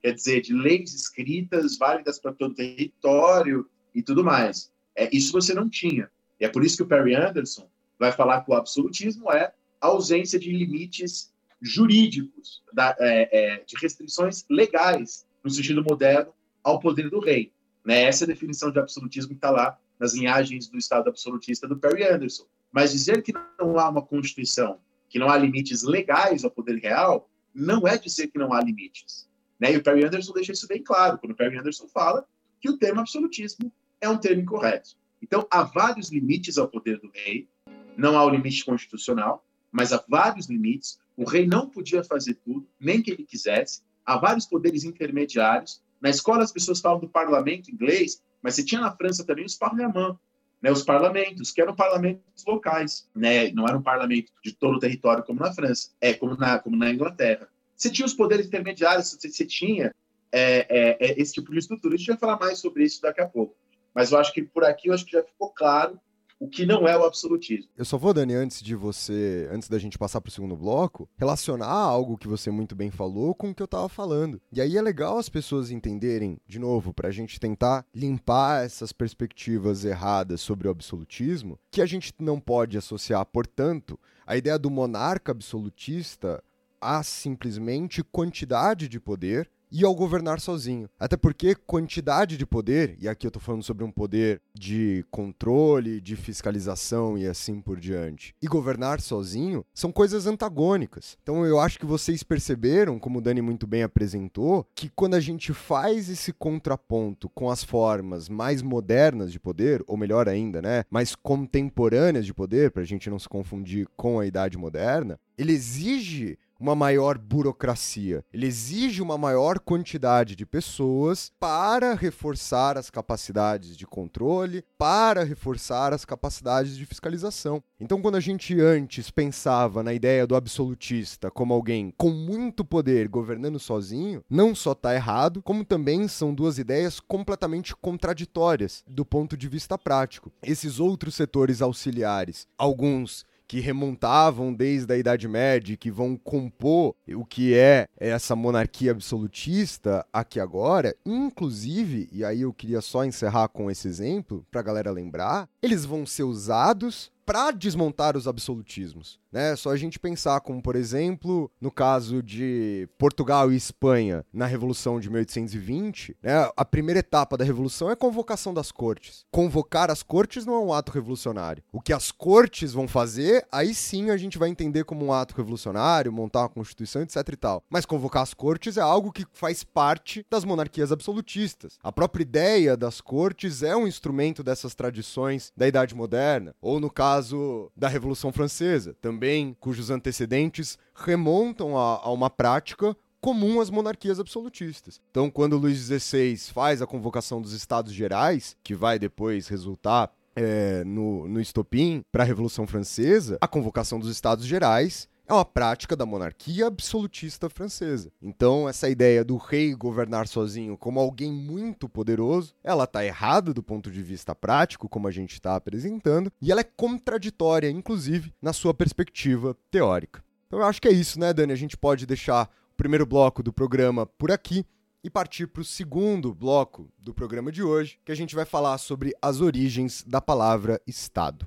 quer dizer, de leis escritas válidas para todo o território e tudo mais. É, isso você não tinha. E é por isso que o Perry Anderson vai falar que o absolutismo é a ausência de limites jurídicos, da, é, é, de restrições legais, no sentido moderno, ao poder do rei. Né? Essa é a definição de absolutismo que está lá nas linhagens do Estado absolutista do Perry Anderson. Mas dizer que não há uma Constituição, que não há limites legais ao poder real, não é dizer que não há limites. Né? E o Perry Anderson deixa isso bem claro, quando o Perry Anderson fala que o termo absolutismo é um termo incorreto. Então, há vários limites ao poder do rei, não há o limite constitucional, mas há vários limites. O rei não podia fazer tudo, nem que ele quisesse. Há vários poderes intermediários. Na escola, as pessoas falam do parlamento inglês, mas você tinha na França também os parlements, né, os parlamentos, que eram parlamentos locais, né, não era um parlamento de todo o território como na França, é como na, como na Inglaterra. Você tinha os poderes intermediários, você, você tinha é, é, é, esse tipo de estrutura. A gente vai falar mais sobre isso daqui a pouco. Mas eu acho que por aqui eu acho que já ficou claro o que não é o absolutismo. Eu só vou, Dani, antes de você, antes da gente passar para o segundo bloco, relacionar algo que você muito bem falou com o que eu estava falando. E aí é legal as pessoas entenderem, de novo, para a gente tentar limpar essas perspectivas erradas sobre o absolutismo, que a gente não pode associar, portanto, a ideia do monarca absolutista a simplesmente quantidade de poder e ao governar sozinho. Até porque quantidade de poder, e aqui eu tô falando sobre um poder de controle, de fiscalização e assim por diante, e governar sozinho são coisas antagônicas. Então eu acho que vocês perceberam, como o Dani muito bem apresentou, que quando a gente faz esse contraponto com as formas mais modernas de poder, ou melhor ainda, né, mais contemporâneas de poder, para a gente não se confundir com a idade moderna, ele exige uma maior burocracia. Ele exige uma maior quantidade de pessoas para reforçar as capacidades de controle, para reforçar as capacidades de fiscalização. Então, quando a gente antes pensava na ideia do absolutista como alguém com muito poder governando sozinho, não só está errado, como também são duas ideias completamente contraditórias do ponto de vista prático. Esses outros setores auxiliares, alguns que remontavam desde a Idade Média, que vão compor o que é essa monarquia absolutista aqui agora, inclusive, e aí eu queria só encerrar com esse exemplo para a galera lembrar, eles vão ser usados para desmontar os absolutismos. Né? Só a gente pensar como, por exemplo, no caso de Portugal e Espanha na Revolução de 1820, né? a primeira etapa da Revolução é a convocação das cortes. Convocar as cortes não é um ato revolucionário. O que as cortes vão fazer, aí sim a gente vai entender como um ato revolucionário, montar uma constituição, etc e tal. Mas convocar as cortes é algo que faz parte das monarquias absolutistas. A própria ideia das cortes é um instrumento dessas tradições da Idade Moderna, ou no caso da Revolução Francesa, também cujos antecedentes remontam a, a uma prática comum às monarquias absolutistas. Então, quando Luís XVI faz a convocação dos Estados Gerais, que vai depois resultar é, no, no estopim para a Revolução Francesa, a convocação dos Estados Gerais é uma prática da monarquia absolutista francesa. Então, essa ideia do rei governar sozinho como alguém muito poderoso, ela está errada do ponto de vista prático, como a gente está apresentando, e ela é contraditória, inclusive, na sua perspectiva teórica. Então, eu acho que é isso, né, Dani? A gente pode deixar o primeiro bloco do programa por aqui e partir para o segundo bloco do programa de hoje, que a gente vai falar sobre as origens da palavra Estado.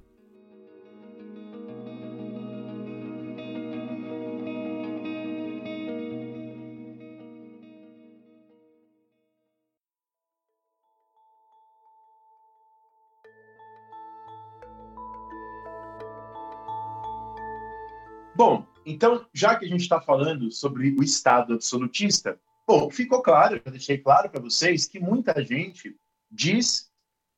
Então, já que a gente está falando sobre o Estado absolutista, bom, ficou claro, eu deixei claro para vocês que muita gente diz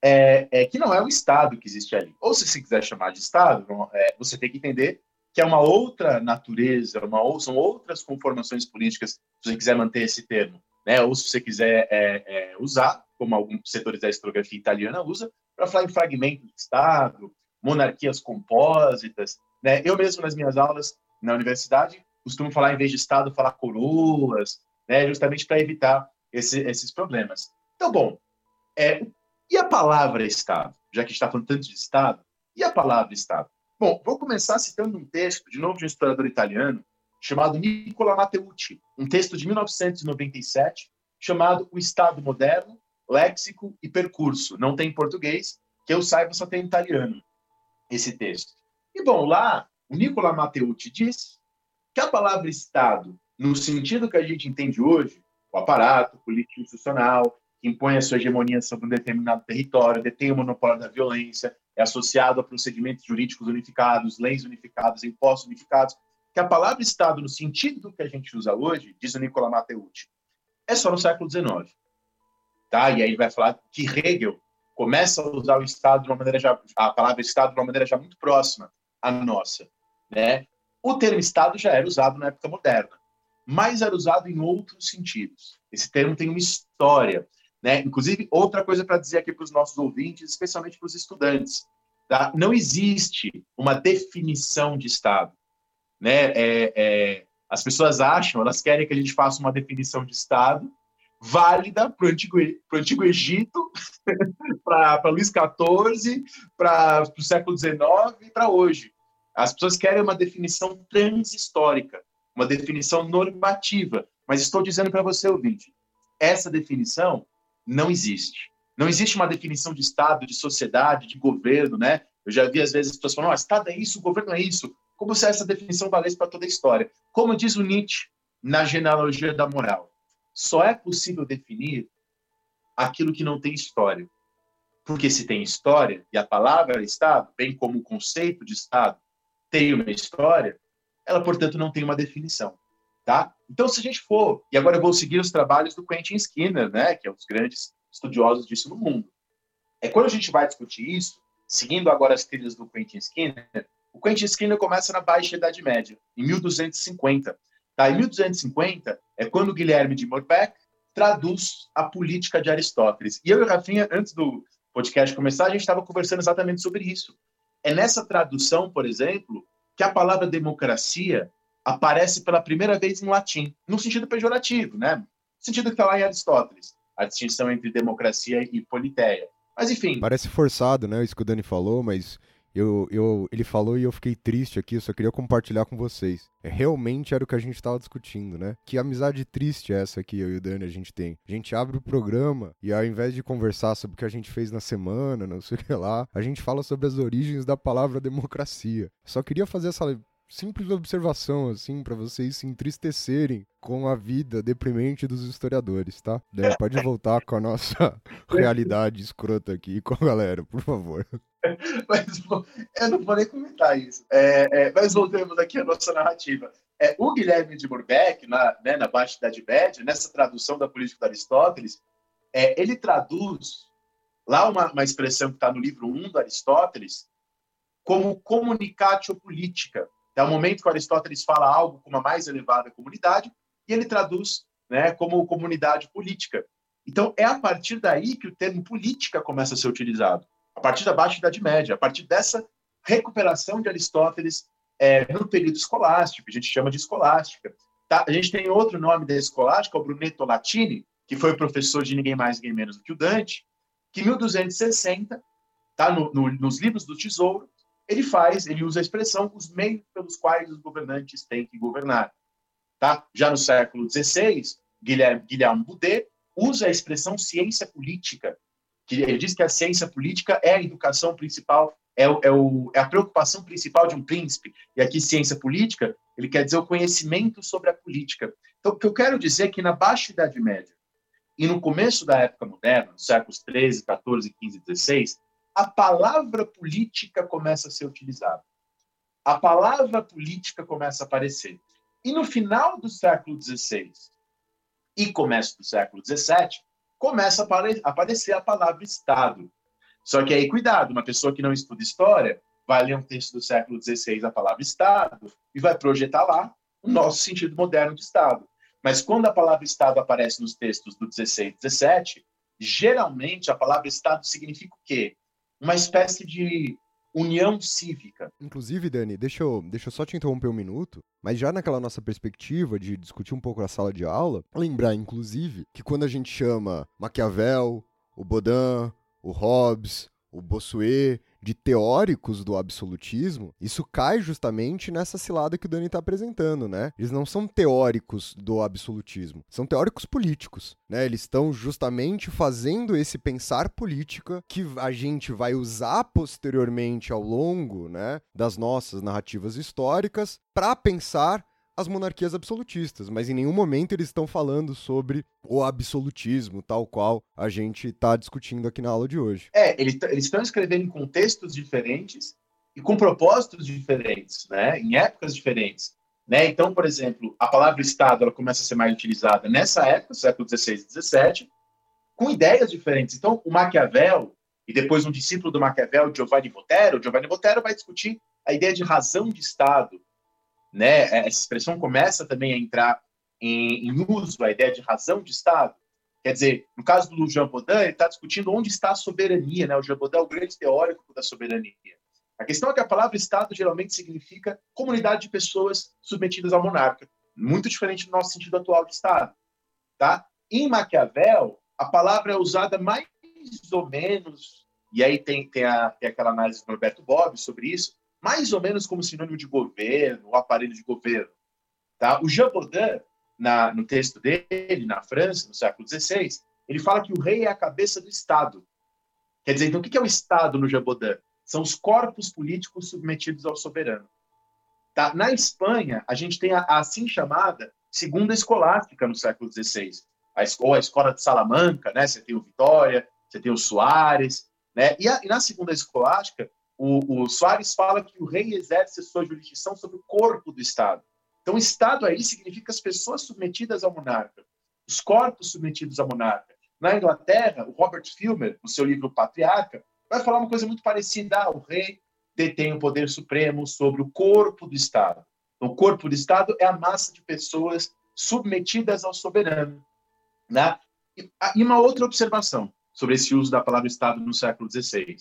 é, é, que não é o Estado que existe ali. Ou se você quiser chamar de Estado, é, você tem que entender que é uma outra natureza, uma, são outras conformações políticas, se você quiser manter esse termo, né? ou se você quiser é, é, usar, como alguns setores da historiografia italiana usa, para falar em fragmento de Estado, monarquias compósitas, né? Eu mesmo, nas minhas aulas na universidade, costumo falar, em vez de Estado, falar coroas, né? justamente para evitar esse, esses problemas. Então, bom, é, e a palavra Estado? Já que está falando tanto de Estado, e a palavra Estado? Bom, vou começar citando um texto, de novo, de um historiador italiano, chamado Nicola Matteucci, um texto de 1997, chamado O Estado Moderno, Léxico e Percurso. Não tem em português, que eu saiba, só tem em italiano esse texto. E, bom, lá, Nicola Matteucci diz que a palavra Estado, no sentido que a gente entende hoje, o aparato político institucional, que impõe a sua hegemonia sobre um determinado território, detém o monopólio da violência, é associado a procedimentos jurídicos unificados, leis unificadas, impostos unificados, que a palavra Estado, no sentido que a gente usa hoje, diz o Nicola Matteucci, é só no século XIX. Tá? E aí ele vai falar que Hegel começa a usar o Estado de uma maneira já, a palavra Estado de uma maneira já muito próxima a nossa. Né? O termo Estado já era usado na época moderna, mas era usado em outros sentidos. Esse termo tem uma história. Né? Inclusive, outra coisa para dizer aqui para os nossos ouvintes, especialmente para os estudantes. Tá? Não existe uma definição de Estado. Né? É, é, as pessoas acham, elas querem que a gente faça uma definição de Estado válida para o Antigo, Antigo Egito, para Luís XIV, para o século XIX e para hoje. As pessoas querem uma definição transhistórica, uma definição normativa. Mas estou dizendo para você, ouvinte, essa definição não existe. Não existe uma definição de Estado, de sociedade, de governo, né? Eu já vi às vezes as pessoas falando, oh, Estado é isso, governo é isso. Como se essa definição valesse para toda a história. Como diz o Nietzsche na genealogia da moral, só é possível definir aquilo que não tem história. Porque se tem história, e a palavra Estado, bem como o conceito de Estado, tem uma história, ela, portanto, não tem uma definição. Tá? Então, se a gente for, e agora eu vou seguir os trabalhos do Quentin Skinner, né, que é um dos grandes estudiosos disso no mundo. É quando a gente vai discutir isso, seguindo agora as trilhas do Quentin Skinner, o Quentin Skinner começa na Baixa Idade Média, em 1250. Tá? Em 1250 é quando Guilherme de Morbeck traduz a política de Aristóteles. E eu e o Rafinha, antes do podcast começar, a gente estava conversando exatamente sobre isso. É nessa tradução, por exemplo, que a palavra democracia aparece pela primeira vez em latim, no sentido pejorativo, né? No sentido que está lá em Aristóteles, a distinção entre democracia e politeia. Mas enfim. Parece forçado, né? Isso que o Dani falou, mas eu, eu, ele falou e eu fiquei triste aqui, eu só queria compartilhar com vocês. É, realmente era o que a gente estava discutindo, né? Que amizade triste é essa que eu e o Dani a gente tem. A gente abre o programa e ao invés de conversar sobre o que a gente fez na semana, não sei o que lá, a gente fala sobre as origens da palavra democracia. Só queria fazer essa simples observação, assim, para vocês se entristecerem com a vida deprimente dos historiadores, tá? Daí pode voltar com a nossa realidade escrota aqui com a galera, por favor. Mas eu não vou nem comentar isso. É, é, mas voltemos aqui à nossa narrativa. É, o Guilherme de Burbeck, na, né, na Baixa Idade Média, nessa tradução da política de Aristóteles, é, ele traduz lá uma, uma expressão que está no livro 1 do Aristóteles como comunicatio política. É o momento que Aristóteles fala algo com uma mais elevada comunidade e ele traduz né, como comunidade política. Então, é a partir daí que o termo política começa a ser utilizado. A partir da Baixa Idade Média, a partir dessa recuperação de Aristóteles é, no período escolástico, a gente chama de escolástica. Tá? A gente tem outro nome da escolástica, o Brunetto Latini, que foi professor de ninguém mais, ninguém menos do que o Dante, que em 1260, tá? No, no, nos livros do Tesouro, ele faz, ele usa a expressão os meios pelos quais os governantes têm que governar. Tá? Já no século XVI, Guilherme, Guilherme Boudet usa a expressão ciência política, que ele diz que a ciência política é a educação principal, é, é, o, é a preocupação principal de um príncipe. E aqui, ciência política, ele quer dizer o conhecimento sobre a política. Então, o que eu quero dizer é que na Baixa Idade Média e no começo da época moderna, nos séculos 13, 14, 15 e 16, a palavra política começa a ser utilizada. A palavra política começa a aparecer. E no final do século XVI e começo do século XVII, começa a aparecer a palavra Estado. Só que aí, cuidado, uma pessoa que não estuda história vai ler um texto do século XVI, a palavra Estado, e vai projetar lá o nosso sentido moderno de Estado. Mas quando a palavra Estado aparece nos textos do 16 e 17, geralmente a palavra Estado significa o quê? Uma espécie de união cívica. Inclusive, Dani, deixa eu, deixa eu só te interromper um minuto, mas já naquela nossa perspectiva de discutir um pouco a sala de aula, lembrar, inclusive, que quando a gente chama Maquiavel, o Baudin, o Hobbes, o Bossuet de teóricos do absolutismo, isso cai justamente nessa cilada que o Dani está apresentando, né? Eles não são teóricos do absolutismo, são teóricos políticos, né? Eles estão justamente fazendo esse pensar política que a gente vai usar posteriormente ao longo, né, das nossas narrativas históricas para pensar as monarquias absolutistas, mas em nenhum momento eles estão falando sobre o absolutismo, tal qual a gente está discutindo aqui na aula de hoje. É, eles estão escrevendo em contextos diferentes e com propósitos diferentes, né? em épocas diferentes. Né? Então, por exemplo, a palavra Estado ela começa a ser mais utilizada nessa época, século XVI e XVII, com ideias diferentes. Então, o Maquiavel, e depois um discípulo do Maquiavel, Giovanni Botero, Giovanni Botero vai discutir a ideia de razão de Estado, né, essa expressão começa também a entrar em, em uso, a ideia de razão de Estado. Quer dizer, no caso do Jean Baudin, ele está discutindo onde está a soberania. Né? O Jean Baudin é o grande teórico da soberania. A questão é que a palavra Estado geralmente significa comunidade de pessoas submetidas ao monarca, muito diferente do nosso sentido atual de Estado. Tá? Em Maquiavel, a palavra é usada mais ou menos, e aí tem, tem, a, tem aquela análise do Norberto Bob sobre isso, mais ou menos como sinônimo de governo, o aparelho de governo. Tá? O Jean Baudin, na, no texto dele, na França, no século XVI, ele fala que o rei é a cabeça do Estado. Quer dizer, então, o que é o Estado no Jean Baudin? São os corpos políticos submetidos ao soberano. Tá? Na Espanha, a gente tem a, a assim chamada segunda escolástica no século XVI, a, ou a escola de Salamanca, né? Você tem o Vitória, você tem o Soares, né? E, a, e na segunda escolástica, o, o Soares fala que o rei exerce sua jurisdição sobre o corpo do Estado. Então, Estado aí significa as pessoas submetidas ao monarca, os corpos submetidos ao monarca. Na Inglaterra, o Robert Filmer, no seu livro Patriarca, vai falar uma coisa muito parecida. Ah, o rei detém o poder supremo sobre o corpo do Estado. Então, o corpo do Estado é a massa de pessoas submetidas ao soberano. Né? E uma outra observação sobre esse uso da palavra Estado no século XVI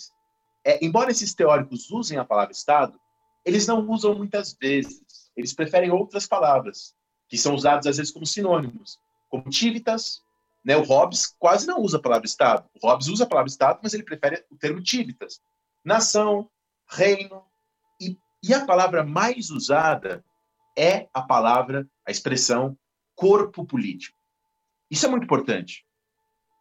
é, embora esses teóricos usem a palavra Estado, eles não usam muitas vezes. Eles preferem outras palavras, que são usadas às vezes como sinônimos, como tivitas. Né? O Hobbes quase não usa a palavra Estado. O Hobbes usa a palavra Estado, mas ele prefere o termo tivitas. Nação, reino. E, e a palavra mais usada é a palavra, a expressão corpo político. Isso é muito importante.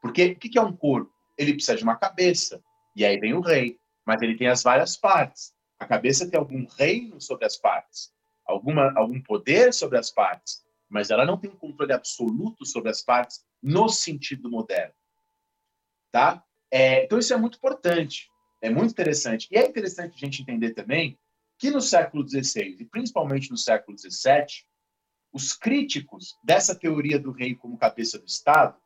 Porque o que é um corpo? Ele precisa de uma cabeça, e aí vem o rei mas ele tem as várias partes. A cabeça tem algum reino sobre as partes, alguma, algum poder sobre as partes, mas ela não tem um controle absoluto sobre as partes no sentido moderno. Tá? É, então, isso é muito importante, é muito interessante. E é interessante a gente entender também que no século XVI, e principalmente no século XVII, os críticos dessa teoria do rei como cabeça do Estado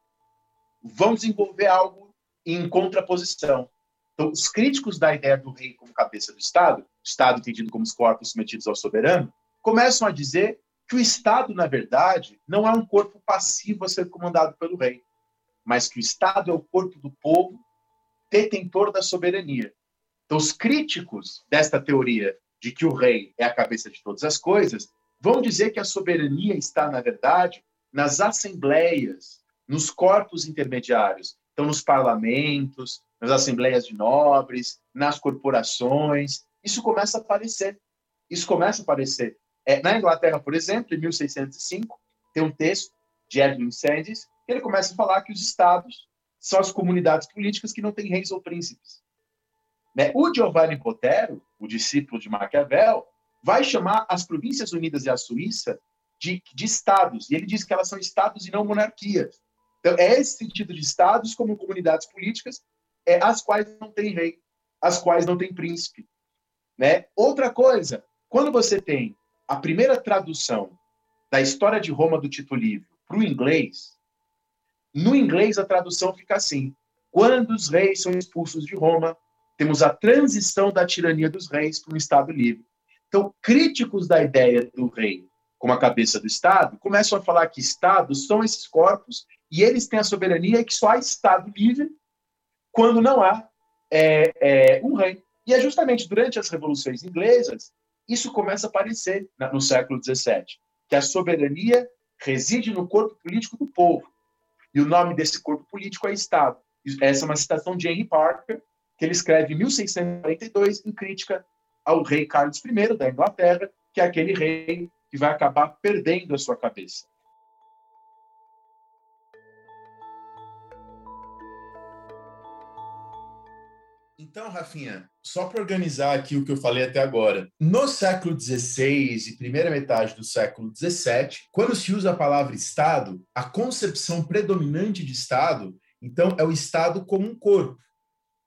vão desenvolver algo em contraposição. Então, os críticos da ideia do rei como cabeça do Estado, Estado entendido como os corpos submetidos ao soberano, começam a dizer que o Estado, na verdade, não é um corpo passivo a ser comandado pelo rei, mas que o Estado é o corpo do povo, detentor da soberania. Então, os críticos desta teoria de que o rei é a cabeça de todas as coisas, vão dizer que a soberania está, na verdade, nas assembleias, nos corpos intermediários, então nos parlamentos, nas assembleias de nobres, nas corporações. Isso começa a aparecer. Isso começa a aparecer. É, na Inglaterra, por exemplo, em 1605, tem um texto de Edwin Sandys que ele começa a falar que os estados são as comunidades políticas que não têm reis ou príncipes. Né? O Giovanni Botero, o discípulo de Maquiavel, vai chamar as Províncias Unidas e a Suíça de, de estados, e ele diz que elas são estados e não monarquias. Então, é esse sentido de estados como comunidades políticas, é, as quais não têm rei, as quais não têm príncipe. Né? Outra coisa, quando você tem a primeira tradução da história de Roma do Tito Livre para o inglês, no inglês a tradução fica assim: quando os reis são expulsos de Roma, temos a transição da tirania dos reis para um Estado livre. Então, críticos da ideia do rei como a cabeça do Estado começam a falar que Estados são esses corpos e eles têm a soberania que só há Estado livre quando não há é, é, um rei. E é justamente durante as revoluções inglesas isso começa a aparecer no século XVII, que a soberania reside no corpo político do povo. E o nome desse corpo político é Estado. Essa é uma citação de Henry Parker, que ele escreve em 1642 em crítica ao rei Carlos I da Inglaterra, que é aquele rei que vai acabar perdendo a sua cabeça. Então, Rafinha, só para organizar aqui o que eu falei até agora. No século XVI e primeira metade do século XVII, quando se usa a palavra Estado, a concepção predominante de Estado, então, é o Estado como um corpo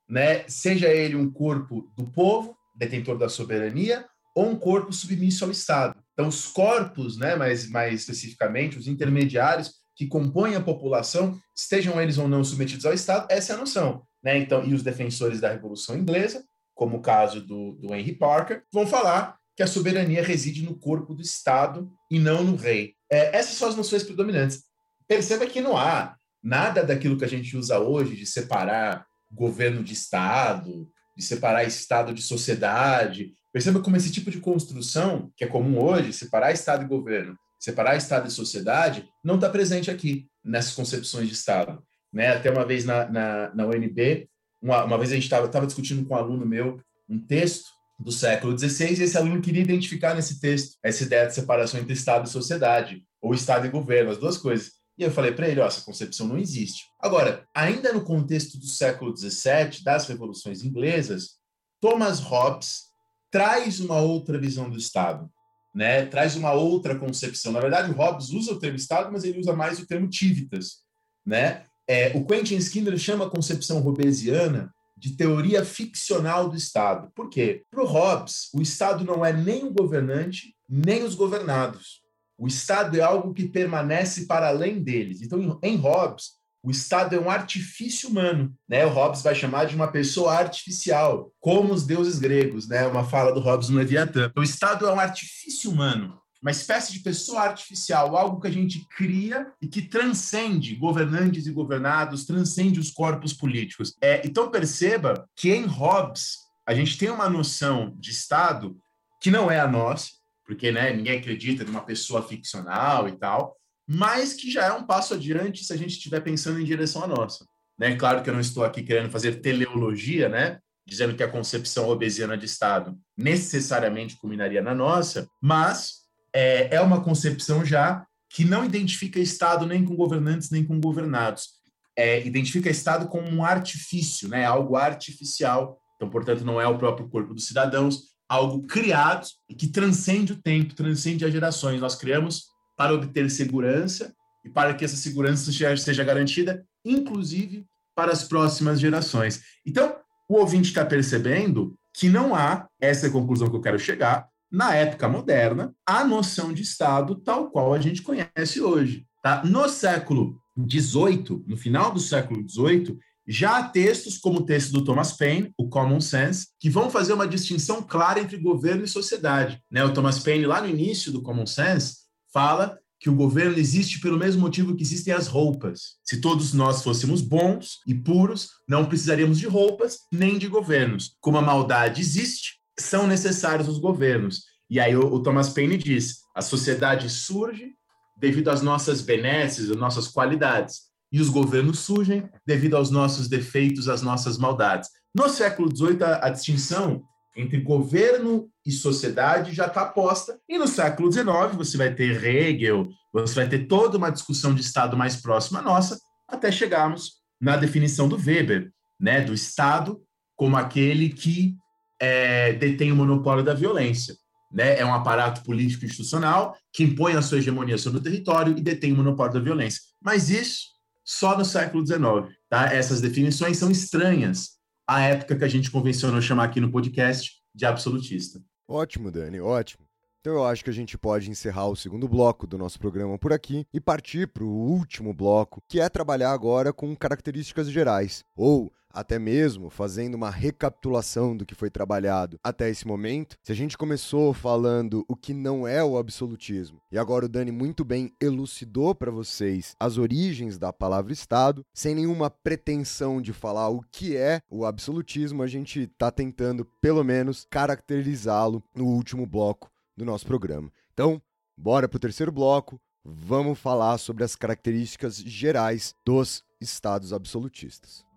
né? Seja ele um corpo do povo, detentor da soberania, ou um corpo submisso ao Estado. Então, os corpos, né, mais, mais especificamente, os intermediários que compõem a população, estejam eles ou não submetidos ao Estado, essa é a noção. Né? Então, e os defensores da Revolução Inglesa, como o caso do, do Henry Parker, vão falar que a soberania reside no corpo do Estado e não no rei. É, essas são as noções predominantes. Perceba que não há nada daquilo que a gente usa hoje de separar governo de Estado, de separar Estado de sociedade. Perceba como esse tipo de construção, que é comum hoje, separar Estado e governo, separar Estado e sociedade, não está presente aqui, nessas concepções de Estado. Né? Até uma vez na, na, na UNB, uma, uma vez a gente estava discutindo com um aluno meu um texto do século XVI, e esse aluno queria identificar nesse texto essa ideia de separação entre Estado e sociedade, ou Estado e governo, as duas coisas. E eu falei para ele, ó, essa concepção não existe. Agora, ainda no contexto do século XVII, das revoluções inglesas, Thomas Hobbes traz uma outra visão do Estado, né? Traz uma outra concepção. Na verdade, o Hobbes usa o termo Estado, mas ele usa mais o termo civitas, né? É, o Quentin Skinner chama a concepção hobbesiana de teoria ficcional do Estado. Por quê? Para o Hobbes, o Estado não é nem o governante, nem os governados. O Estado é algo que permanece para além deles. Então, em Hobbes, o Estado é um artifício humano, né? O Hobbes vai chamar de uma pessoa artificial, como os deuses gregos, né? Uma fala do Hobbes no Leviatã. O Estado é um artifício humano, uma espécie de pessoa artificial, algo que a gente cria e que transcende governantes e governados, transcende os corpos políticos. É, então perceba que em Hobbes a gente tem uma noção de Estado que não é a nossa, porque né, ninguém acredita numa pessoa ficcional e tal, mas que já é um passo adiante se a gente estiver pensando em direção à nossa. Né? Claro que eu não estou aqui querendo fazer teleologia, né? dizendo que a concepção obesiana de Estado necessariamente culminaria na nossa, mas é, é uma concepção já que não identifica Estado nem com governantes nem com governados. É, identifica Estado como um artifício, né? algo artificial. Então, portanto, não é o próprio corpo dos cidadãos, algo criado e que transcende o tempo, transcende as gerações. Nós criamos para obter segurança e para que essa segurança seja garantida, inclusive para as próximas gerações. Então, o ouvinte está percebendo que não há, essa é a conclusão que eu quero chegar, na época moderna, a noção de Estado tal qual a gente conhece hoje. Tá? No século XVIII, no final do século XVIII, já há textos como o texto do Thomas Paine, o Common Sense, que vão fazer uma distinção clara entre governo e sociedade. Né? O Thomas Paine, lá no início do Common Sense, fala que o governo existe pelo mesmo motivo que existem as roupas. Se todos nós fôssemos bons e puros, não precisaríamos de roupas nem de governos. Como a maldade existe, são necessários os governos. E aí o, o Thomas Paine diz: a sociedade surge devido às nossas benesses, às nossas qualidades, e os governos surgem devido aos nossos defeitos, às nossas maldades. No século XVIII, a, a distinção entre governo e sociedade já está posta. E no século XIX, você vai ter Hegel, você vai ter toda uma discussão de Estado mais próxima nossa, até chegarmos na definição do Weber, né, do Estado como aquele que é, detém o monopólio da violência. Né? É um aparato político institucional que impõe a sua hegemonia sobre o território e detém o monopólio da violência. Mas isso só no século XIX. Tá? Essas definições são estranhas à época que a gente convencionou chamar aqui no podcast de absolutista. Ótimo, Dani, ótimo. Então eu acho que a gente pode encerrar o segundo bloco do nosso programa por aqui e partir para o último bloco, que é trabalhar agora com características gerais, ou até mesmo fazendo uma recapitulação do que foi trabalhado até esse momento, se a gente começou falando o que não é o absolutismo, e agora o Dani muito bem elucidou para vocês as origens da palavra Estado, sem nenhuma pretensão de falar o que é o absolutismo, a gente está tentando pelo menos caracterizá-lo no último bloco do nosso programa. Então, bora para o terceiro bloco. Vamos falar sobre as características gerais dos estados absolutistas.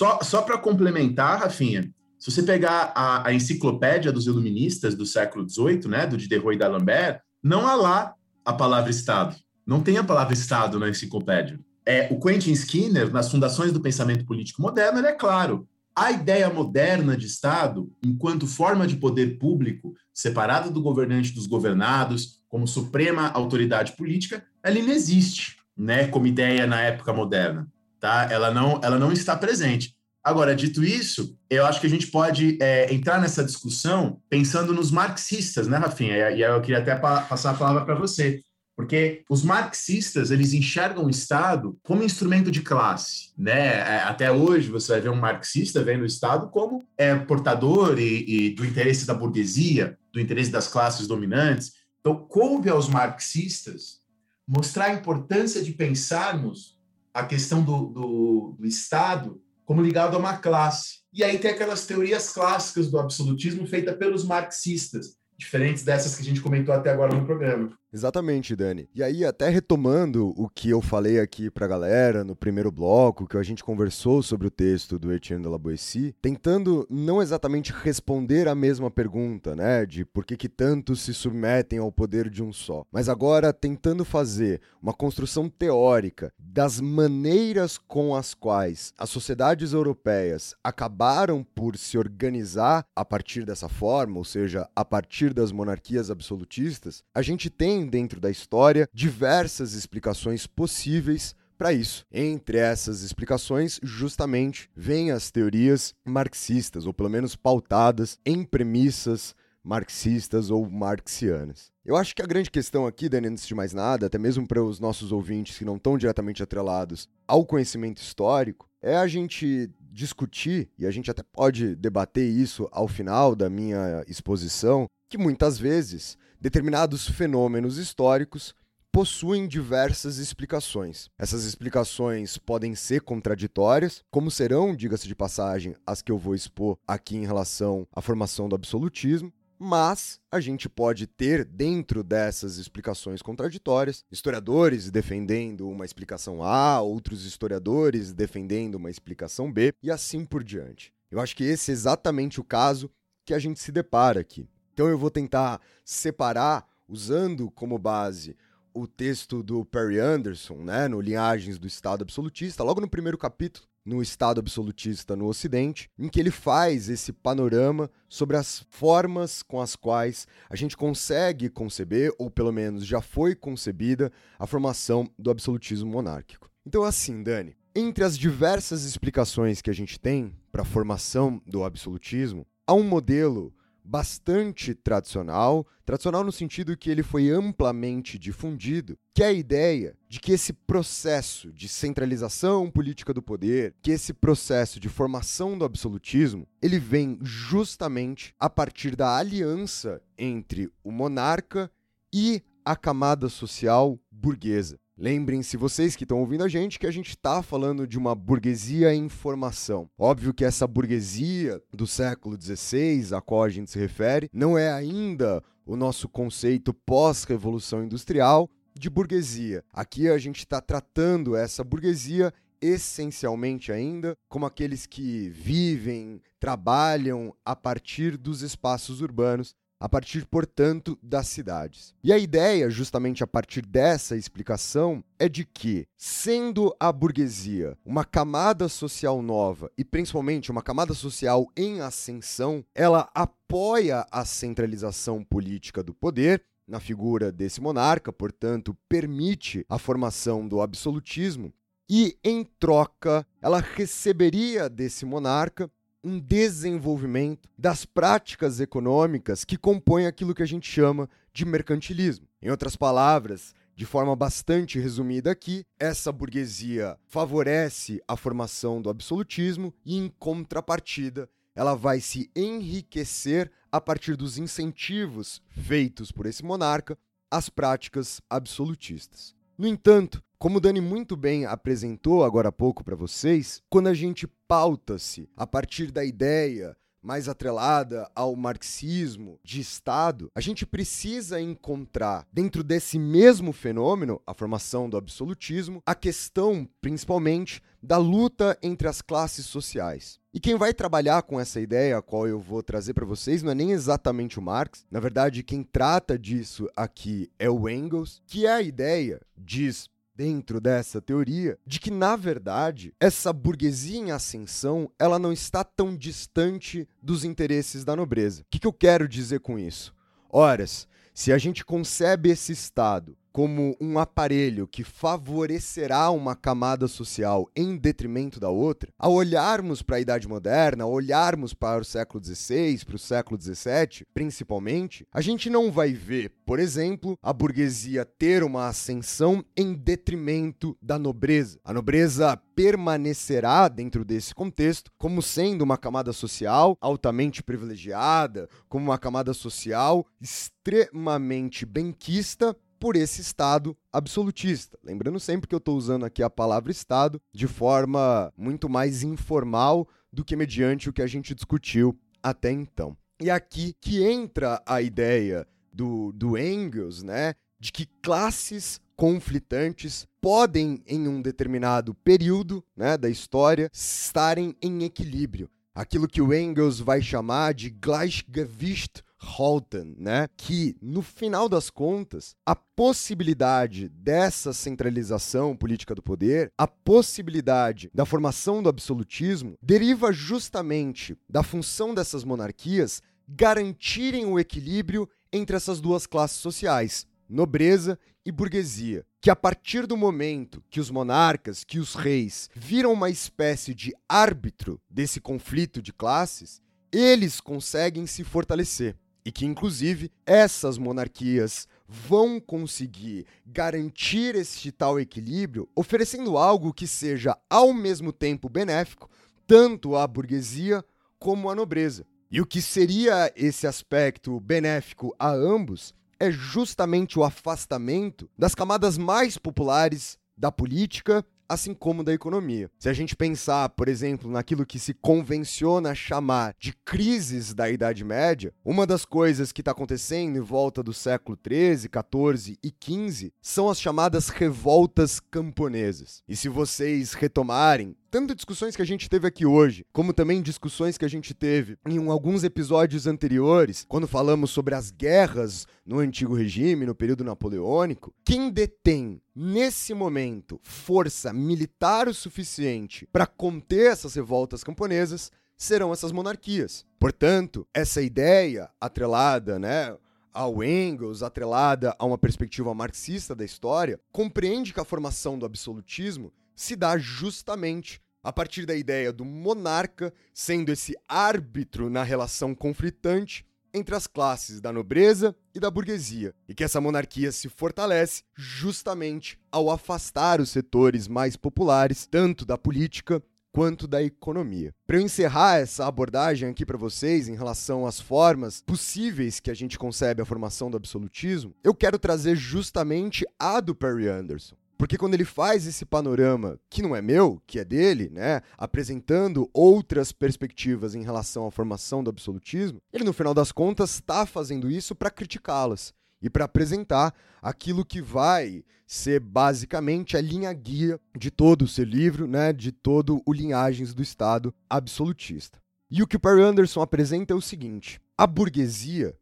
Só, só para complementar, Rafinha, se você pegar a, a, enciclopédia dos iluministas do século XVIII, né, do Diderot e d'Alembert, não há lá a palavra Estado. Não tem a palavra Estado na enciclopédia. É, o Quentin Skinner, nas Fundações do Pensamento Político Moderno, ele é claro. A ideia moderna de Estado, enquanto forma de poder público, separada do governante dos governados, como suprema autoridade política, ela inexiste, né, como ideia na época moderna tá? Ela não, ela não está presente. Agora, dito isso, eu acho que a gente pode é, entrar nessa discussão pensando nos marxistas, né, Rafinha? E eu queria até pa passar a palavra para você, porque os marxistas eles enxergam o Estado como instrumento de classe, né? É, até hoje você vai ver um marxista vendo o Estado como é, portador e, e do interesse da burguesia, do interesse das classes dominantes. Então, coube aos marxistas mostrar a importância de pensarmos a questão do, do, do Estado como ligado a uma classe. E aí tem aquelas teorias clássicas do absolutismo feita pelos marxistas, diferentes dessas que a gente comentou até agora no programa. Exatamente, Dani. E aí, até retomando o que eu falei aqui pra galera no primeiro bloco, que a gente conversou sobre o texto do Etienne de la Boétie, tentando não exatamente responder a mesma pergunta, né, de por que, que tantos se submetem ao poder de um só, mas agora tentando fazer uma construção teórica das maneiras com as quais as sociedades europeias acabaram por se organizar a partir dessa forma, ou seja, a partir das monarquias absolutistas, a gente tem dentro da história diversas explicações possíveis para isso. Entre essas explicações, justamente, vêm as teorias marxistas, ou pelo menos pautadas em premissas marxistas ou marxianas. Eu acho que a grande questão aqui, Dani, antes de mais nada, até mesmo para os nossos ouvintes que não estão diretamente atrelados ao conhecimento histórico, é a gente discutir, e a gente até pode debater isso ao final da minha exposição, que muitas vezes determinados fenômenos históricos possuem diversas explicações. Essas explicações podem ser contraditórias, como serão, diga-se de passagem, as que eu vou expor aqui em relação à formação do absolutismo, mas a gente pode ter dentro dessas explicações contraditórias historiadores defendendo uma explicação A, outros historiadores defendendo uma explicação B e assim por diante. Eu acho que esse é exatamente o caso que a gente se depara aqui. Então eu vou tentar separar, usando como base o texto do Perry Anderson, né, no Linhagens do Estado Absolutista, logo no primeiro capítulo, no Estado Absolutista no Ocidente, em que ele faz esse panorama sobre as formas com as quais a gente consegue conceber, ou pelo menos já foi concebida, a formação do absolutismo monárquico. Então, assim, Dani, entre as diversas explicações que a gente tem para a formação do absolutismo, há um modelo bastante tradicional, tradicional no sentido que ele foi amplamente difundido, que é a ideia de que esse processo de centralização política do poder, que esse processo de formação do absolutismo, ele vem justamente a partir da aliança entre o monarca e a camada social burguesa. Lembrem-se, vocês que estão ouvindo a gente, que a gente está falando de uma burguesia em formação. Óbvio que essa burguesia do século XVI, a qual a gente se refere, não é ainda o nosso conceito pós-revolução industrial de burguesia. Aqui a gente está tratando essa burguesia essencialmente ainda como aqueles que vivem, trabalham a partir dos espaços urbanos a partir, portanto, das cidades. E a ideia, justamente a partir dessa explicação, é de que, sendo a burguesia uma camada social nova e principalmente uma camada social em ascensão, ela apoia a centralização política do poder na figura desse monarca, portanto, permite a formação do absolutismo e, em troca, ela receberia desse monarca um desenvolvimento das práticas econômicas que compõem aquilo que a gente chama de mercantilismo. Em outras palavras, de forma bastante resumida aqui, essa burguesia favorece a formação do absolutismo e, em contrapartida, ela vai se enriquecer a partir dos incentivos feitos por esse monarca às práticas absolutistas. No entanto, como o Dani muito bem apresentou agora há pouco para vocês, quando a gente pauta-se a partir da ideia mais atrelada ao marxismo de Estado, a gente precisa encontrar, dentro desse mesmo fenômeno, a formação do absolutismo, a questão, principalmente, da luta entre as classes sociais. E quem vai trabalhar com essa ideia, a qual eu vou trazer para vocês, não é nem exatamente o Marx. Na verdade, quem trata disso aqui é o Engels, que é a ideia, diz dentro dessa teoria de que, na verdade, essa burguesia em ascensão ela não está tão distante dos interesses da nobreza. O que, que eu quero dizer com isso? Horas, se a gente concebe esse Estado como um aparelho que favorecerá uma camada social em detrimento da outra, ao olharmos para a Idade Moderna, ao olharmos para o século XVI, para o século XVII, principalmente, a gente não vai ver, por exemplo, a burguesia ter uma ascensão em detrimento da nobreza. A nobreza permanecerá dentro desse contexto como sendo uma camada social altamente privilegiada, como uma camada social extremamente benquista por esse Estado absolutista. Lembrando sempre que eu estou usando aqui a palavra Estado de forma muito mais informal do que mediante o que a gente discutiu até então. E aqui que entra a ideia do, do Engels, né, de que classes conflitantes podem, em um determinado período né, da história, estarem em equilíbrio. Aquilo que o Engels vai chamar de Gleichgewicht Halten, né? Que no final das contas, a possibilidade dessa centralização política do poder, a possibilidade da formação do absolutismo, deriva justamente da função dessas monarquias garantirem o equilíbrio entre essas duas classes sociais, nobreza e burguesia, que a partir do momento que os monarcas, que os reis viram uma espécie de árbitro desse conflito de classes, eles conseguem se fortalecer e que, inclusive, essas monarquias vão conseguir garantir este tal equilíbrio, oferecendo algo que seja ao mesmo tempo benéfico tanto à burguesia como à nobreza. E o que seria esse aspecto benéfico a ambos é justamente o afastamento das camadas mais populares da política assim como da economia. Se a gente pensar, por exemplo, naquilo que se convenciona chamar de crises da Idade Média, uma das coisas que está acontecendo em volta do século 13, 14 e 15 são as chamadas revoltas camponesas. E se vocês retomarem tanto discussões que a gente teve aqui hoje, como também discussões que a gente teve em alguns episódios anteriores, quando falamos sobre as guerras no antigo regime, no período napoleônico, quem detém nesse momento força militar o suficiente para conter essas revoltas camponesas serão essas monarquias. Portanto, essa ideia atrelada, né, ao Engels, atrelada a uma perspectiva marxista da história, compreende que a formação do absolutismo se dá justamente a partir da ideia do monarca sendo esse árbitro na relação conflitante entre as classes da nobreza e da burguesia, e que essa monarquia se fortalece justamente ao afastar os setores mais populares, tanto da política quanto da economia. Para eu encerrar essa abordagem aqui para vocês em relação às formas possíveis que a gente concebe a formação do absolutismo, eu quero trazer justamente a do Perry Anderson. Porque quando ele faz esse panorama, que não é meu, que é dele, né, apresentando outras perspectivas em relação à formação do absolutismo, ele no final das contas está fazendo isso para criticá-las e para apresentar aquilo que vai ser basicamente a linha guia de todo o seu livro, né, de todo o Linhagens do Estado absolutista. E o que o Perry Anderson apresenta é o seguinte: a burguesia,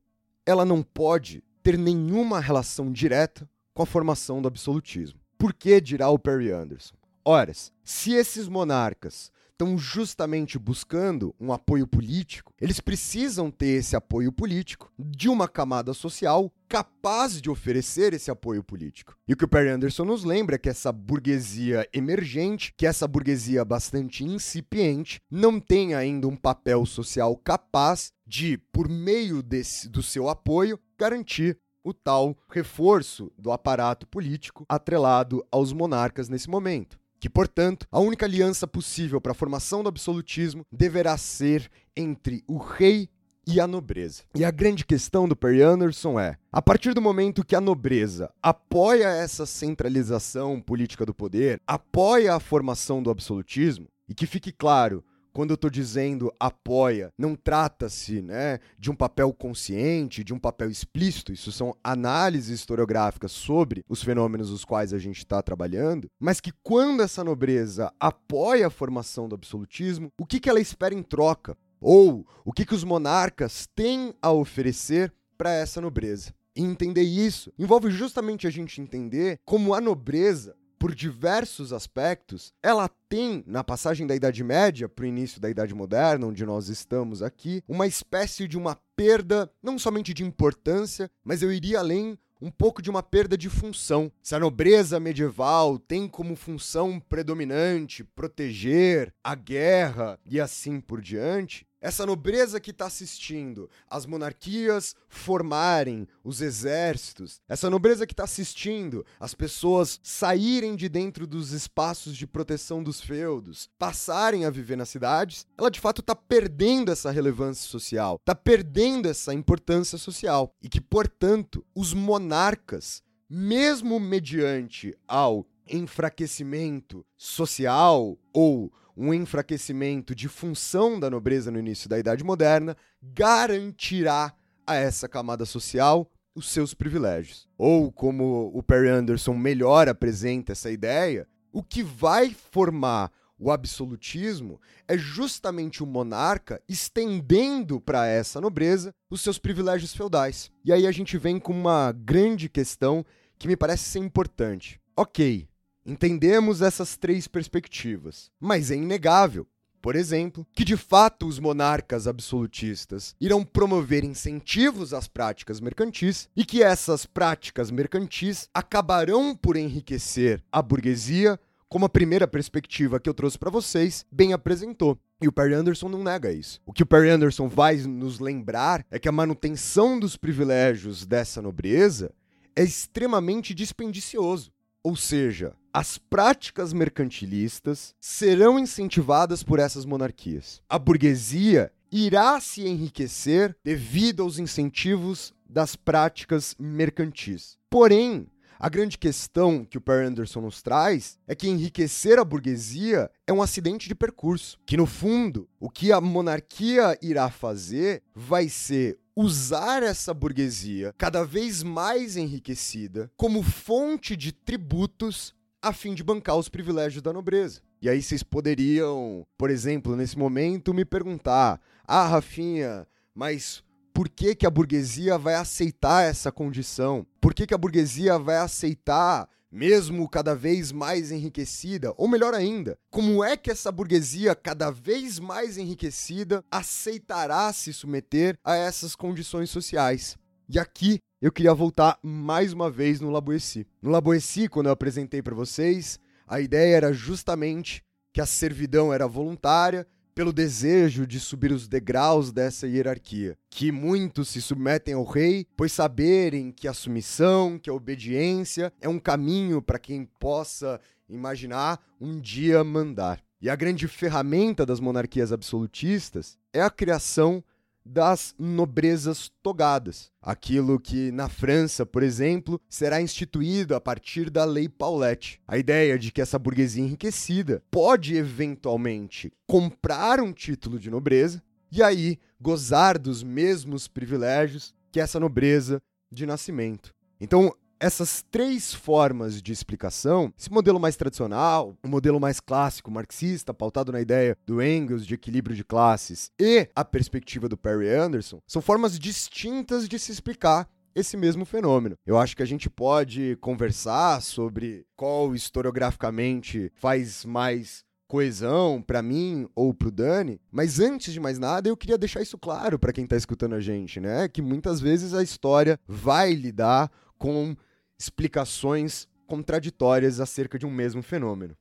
ela não pode ter nenhuma relação direta com a formação do absolutismo. Por que dirá o Perry Anderson? Ora, se esses monarcas estão justamente buscando um apoio político, eles precisam ter esse apoio político de uma camada social capaz de oferecer esse apoio político. E o que o Perry Anderson nos lembra é que essa burguesia emergente, que essa burguesia bastante incipiente, não tem ainda um papel social capaz de, por meio desse, do seu apoio, garantir o tal reforço do aparato político atrelado aos monarcas nesse momento. Que, portanto, a única aliança possível para a formação do absolutismo deverá ser entre o rei e a nobreza. E a grande questão do Perry Anderson é: a partir do momento que a nobreza apoia essa centralização política do poder, apoia a formação do absolutismo, e que fique claro, quando eu estou dizendo apoia, não trata-se né, de um papel consciente, de um papel explícito, isso são análises historiográficas sobre os fenômenos os quais a gente está trabalhando, mas que quando essa nobreza apoia a formação do absolutismo, o que, que ela espera em troca? Ou o que, que os monarcas têm a oferecer para essa nobreza? E entender isso envolve justamente a gente entender como a nobreza por diversos aspectos, ela tem, na passagem da Idade Média para o início da Idade Moderna, onde nós estamos aqui, uma espécie de uma perda, não somente de importância, mas eu iria além um pouco de uma perda de função. Se a nobreza medieval tem como função predominante proteger a guerra e assim por diante, essa nobreza que está assistindo as monarquias formarem os exércitos, essa nobreza que está assistindo as pessoas saírem de dentro dos espaços de proteção dos feudos, passarem a viver nas cidades, ela de fato está perdendo essa relevância social, está perdendo essa importância social. E que, portanto, os monarcas, mesmo mediante ao enfraquecimento social ou um enfraquecimento de função da nobreza no início da Idade Moderna garantirá a essa camada social os seus privilégios. Ou, como o Perry Anderson melhor apresenta essa ideia, o que vai formar o absolutismo é justamente o monarca estendendo para essa nobreza os seus privilégios feudais. E aí a gente vem com uma grande questão que me parece ser importante. Ok, Entendemos essas três perspectivas, mas é inegável, por exemplo, que de fato os monarcas absolutistas irão promover incentivos às práticas mercantis e que essas práticas mercantis acabarão por enriquecer a burguesia, como a primeira perspectiva que eu trouxe para vocês bem apresentou. E o Perry Anderson não nega isso. O que o Perry Anderson vai nos lembrar é que a manutenção dos privilégios dessa nobreza é extremamente dispendicioso. Ou seja, as práticas mercantilistas serão incentivadas por essas monarquias. A burguesia irá se enriquecer devido aos incentivos das práticas mercantis. Porém, a grande questão que o Per Anderson nos traz é que enriquecer a burguesia é um acidente de percurso. Que no fundo, o que a monarquia irá fazer vai ser usar essa burguesia cada vez mais enriquecida como fonte de tributos a fim de bancar os privilégios da nobreza. E aí vocês poderiam, por exemplo, nesse momento, me perguntar: ah, Rafinha, mas por que, que a burguesia vai aceitar essa condição? Por que, que a burguesia vai aceitar mesmo cada vez mais enriquecida, ou melhor ainda, como é que essa burguesia cada vez mais enriquecida aceitará se submeter a essas condições sociais? E aqui eu queria voltar mais uma vez no Laboessi. No Laboessi, quando eu apresentei para vocês, a ideia era justamente que a servidão era voluntária pelo desejo de subir os degraus dessa hierarquia, que muitos se submetem ao rei, pois saberem que a submissão, que a obediência é um caminho para quem possa imaginar um dia mandar. E a grande ferramenta das monarquias absolutistas é a criação das nobrezas togadas. Aquilo que na França, por exemplo, será instituído a partir da Lei Paulette. A ideia de que essa burguesia enriquecida pode eventualmente comprar um título de nobreza e aí gozar dos mesmos privilégios que essa nobreza de nascimento. Então, essas três formas de explicação, esse modelo mais tradicional, o modelo mais clássico marxista, pautado na ideia do Engels de equilíbrio de classes, e a perspectiva do Perry Anderson, são formas distintas de se explicar esse mesmo fenômeno. Eu acho que a gente pode conversar sobre qual historiograficamente faz mais coesão para mim ou para o Dani, mas antes de mais nada eu queria deixar isso claro para quem está escutando a gente, né? Que muitas vezes a história vai lidar com explicações contraditórias acerca de um mesmo fenômeno.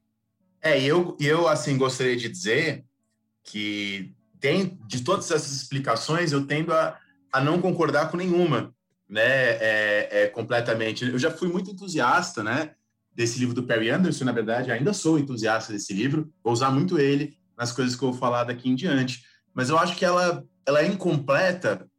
É, eu, eu assim gostaria de dizer que tem de todas essas explicações eu tendo a, a não concordar com nenhuma, né? É, é, completamente. Eu já fui muito entusiasta, né? Desse livro do Perry Anderson, na verdade, ainda sou entusiasta desse livro. Vou usar muito ele nas coisas que eu vou falar daqui em diante. Mas eu acho que ela, ela é incompleta,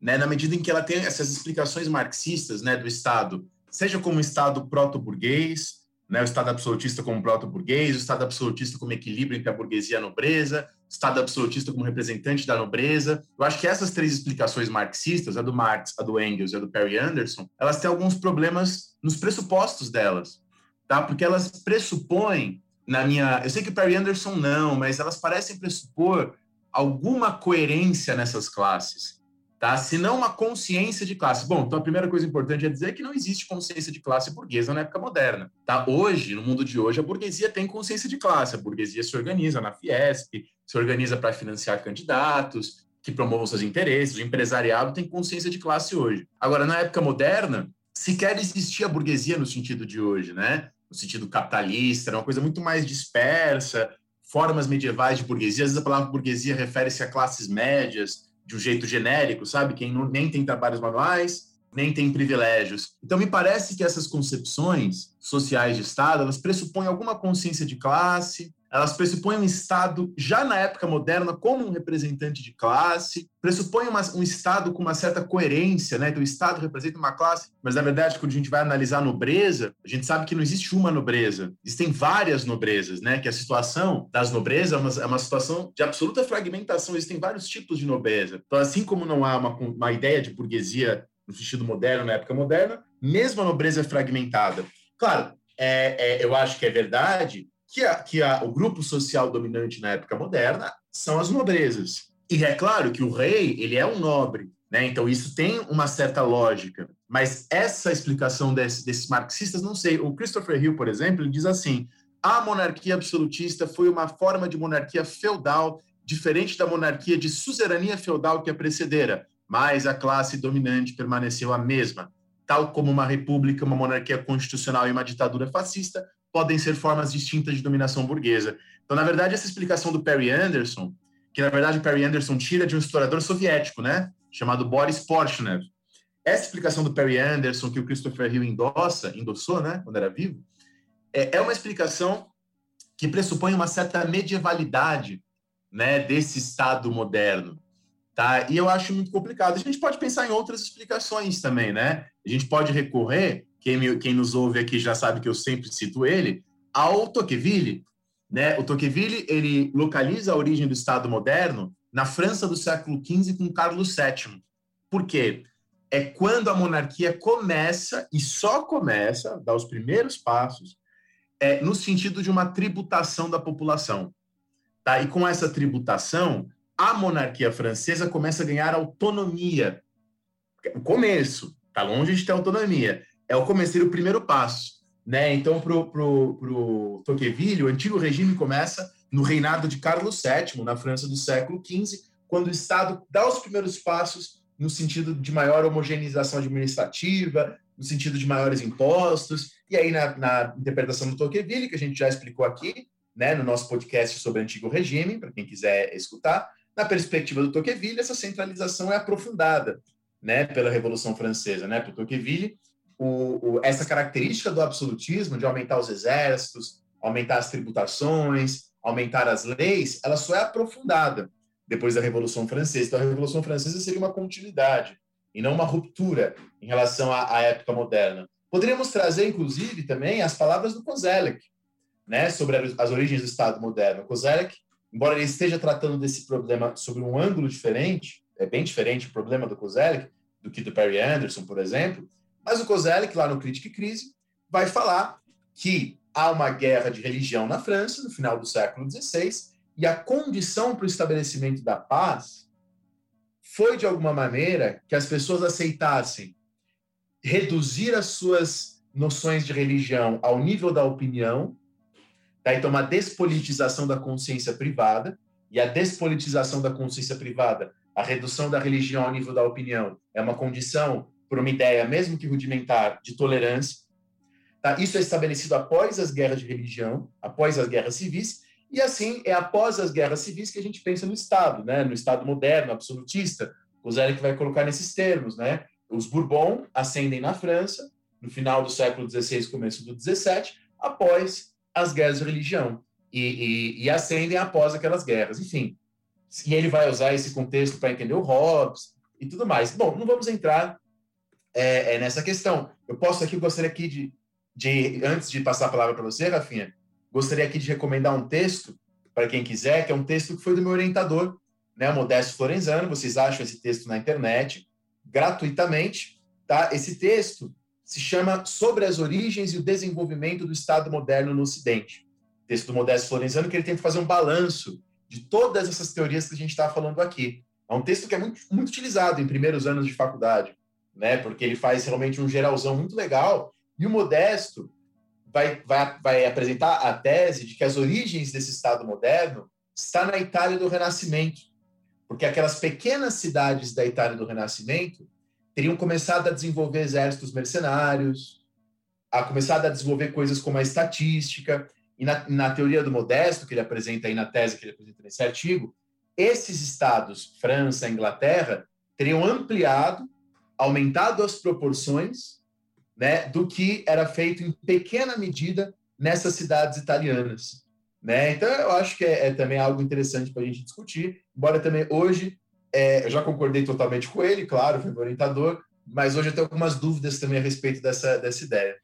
né? Na medida em que ela tem essas explicações marxistas, né? Do Estado seja como Estado proto-burguês, né, o Estado absolutista como proto-burguês, o Estado absolutista como equilíbrio entre a burguesia e a nobreza, o Estado absolutista como representante da nobreza. Eu acho que essas três explicações marxistas, a do Marx, a do Engels e a do Perry Anderson, elas têm alguns problemas nos pressupostos delas, tá? Porque elas pressupõem, na minha... Eu sei que o Perry Anderson não, mas elas parecem pressupor alguma coerência nessas classes tá? Se não uma consciência de classe. Bom, então a primeira coisa importante é dizer que não existe consciência de classe burguesa na época moderna, tá? Hoje, no mundo de hoje, a burguesia tem consciência de classe. A burguesia se organiza na Fiesp, se organiza para financiar candidatos que promovam seus interesses. O empresariado tem consciência de classe hoje. Agora, na época moderna, sequer existia a burguesia no sentido de hoje, né? No sentido capitalista, era uma coisa muito mais dispersa, formas medievais de burguesia. Às vezes a palavra burguesia refere-se a classes médias, de um jeito genérico, sabe? Quem não, nem tem trabalhos manuais, nem tem privilégios. Então, me parece que essas concepções sociais de Estado, elas pressupõem alguma consciência de classe, elas pressupõem um Estado, já na época moderna, como um representante de classe, pressupõem uma, um Estado com uma certa coerência, né? Então, o Estado representa uma classe, mas na verdade, quando a gente vai analisar a nobreza, a gente sabe que não existe uma nobreza, existem várias nobrezas, né? Que a situação das nobrezas é uma, é uma situação de absoluta fragmentação, existem vários tipos de nobreza. Então, assim como não há uma, uma ideia de burguesia no sentido moderno, na época moderna, mesmo a nobreza é fragmentada. Claro, é, é, eu acho que é verdade que, a, que a, o grupo social dominante na época moderna são as nobrezas. E é claro que o rei, ele é um nobre, né? Então isso tem uma certa lógica. Mas essa explicação desse, desses marxistas, não sei. O Christopher Hill, por exemplo, ele diz assim: a monarquia absolutista foi uma forma de monarquia feudal diferente da monarquia de suzerania feudal que a precedera, mas a classe dominante permaneceu a mesma. Tal como uma república, uma monarquia constitucional e uma ditadura fascista, podem ser formas distintas de dominação burguesa. Então, na verdade, essa explicação do Perry Anderson, que na verdade o Perry Anderson tira de um historiador soviético, né, chamado Boris Porshnev. Essa explicação do Perry Anderson que o Christopher Hill endossa, endossou, né, quando era vivo, é, é uma explicação que pressupõe uma certa medievalidade, né, desse Estado moderno, tá? E eu acho muito complicado. A gente pode pensar em outras explicações também, né? A gente pode recorrer quem, me, quem nos ouve aqui já sabe que eu sempre cito ele, ao Tocqueville. Né? O Tocqueville ele localiza a origem do Estado moderno na França do século XV com Carlos VII. Por quê? É quando a monarquia começa, e só começa, dar os primeiros passos, é, no sentido de uma tributação da população. Tá? E com essa tributação, a monarquia francesa começa a ganhar autonomia. O começo, tá longe de ter autonomia é o começar o primeiro passo. Né? Então, para o Tocqueville, o antigo regime começa no reinado de Carlos VII, na França do século XV, quando o Estado dá os primeiros passos no sentido de maior homogeneização administrativa, no sentido de maiores impostos, e aí na, na interpretação do Tocqueville, que a gente já explicou aqui, né, no nosso podcast sobre o antigo regime, para quem quiser escutar, na perspectiva do Tocqueville, essa centralização é aprofundada, né, pela Revolução Francesa, né, para Tocqueville, o, o, essa característica do absolutismo de aumentar os exércitos, aumentar as tributações, aumentar as leis, ela só é aprofundada depois da Revolução Francesa. Então, a Revolução Francesa seria uma continuidade e não uma ruptura em relação à, à época moderna. Poderíamos trazer, inclusive, também as palavras do Kozelek, né, sobre as origens do Estado moderno. Kozelek, embora ele esteja tratando desse problema sobre um ângulo diferente, é bem diferente o problema do Kozelek do que do Perry Anderson, por exemplo, mas o Kozelek, lá no Crítica e Crise, vai falar que há uma guerra de religião na França, no final do século XVI, e a condição para o estabelecimento da paz foi, de alguma maneira, que as pessoas aceitassem reduzir as suas noções de religião ao nível da opinião, tá? então uma despolitização da consciência privada, e a despolitização da consciência privada, a redução da religião ao nível da opinião, é uma condição para uma ideia, mesmo que rudimentar, de tolerância, Tá? Isso é estabelecido após as guerras de religião, após as guerras civis, e assim é após as guerras civis que a gente pensa no Estado, né? no Estado moderno, absolutista. O Zé que vai colocar nesses termos. Né? Os Bourbon ascendem na França, no final do século XVI, começo do XVII, após as guerras de religião, e, e, e ascendem após aquelas guerras. Enfim, e ele vai usar esse contexto para entender o Hobbes e tudo mais. Bom, não vamos entrar é, é, nessa questão. Eu posso aqui, eu gostaria aqui de de antes de passar a palavra para você, Rafinha, gostaria aqui de recomendar um texto para quem quiser, que é um texto que foi do meu orientador, né, Modesto Florenzano. Vocês acham esse texto na internet gratuitamente, tá? Esse texto se chama Sobre as origens e o desenvolvimento do Estado moderno no Ocidente. Texto do Modesto Florenzano que ele tenta fazer um balanço de todas essas teorias que a gente está falando aqui. É um texto que é muito, muito utilizado em primeiros anos de faculdade, né? Porque ele faz realmente um geralzão muito legal. E o Modesto vai, vai, vai apresentar a tese de que as origens desse Estado moderno está na Itália do Renascimento, porque aquelas pequenas cidades da Itália do Renascimento teriam começado a desenvolver exércitos mercenários, a começado a desenvolver coisas como a estatística, e na, na teoria do Modesto, que ele apresenta aí na tese que ele apresenta nesse artigo, esses estados, França, Inglaterra, teriam ampliado, aumentado as proporções né, do que era feito em pequena medida nessas cidades italianas. Né? Então, eu acho que é, é também algo interessante para a gente discutir, embora também hoje é, eu já concordei totalmente com ele, claro, foi orientador, mas hoje eu tenho algumas dúvidas também a respeito dessa, dessa ideia.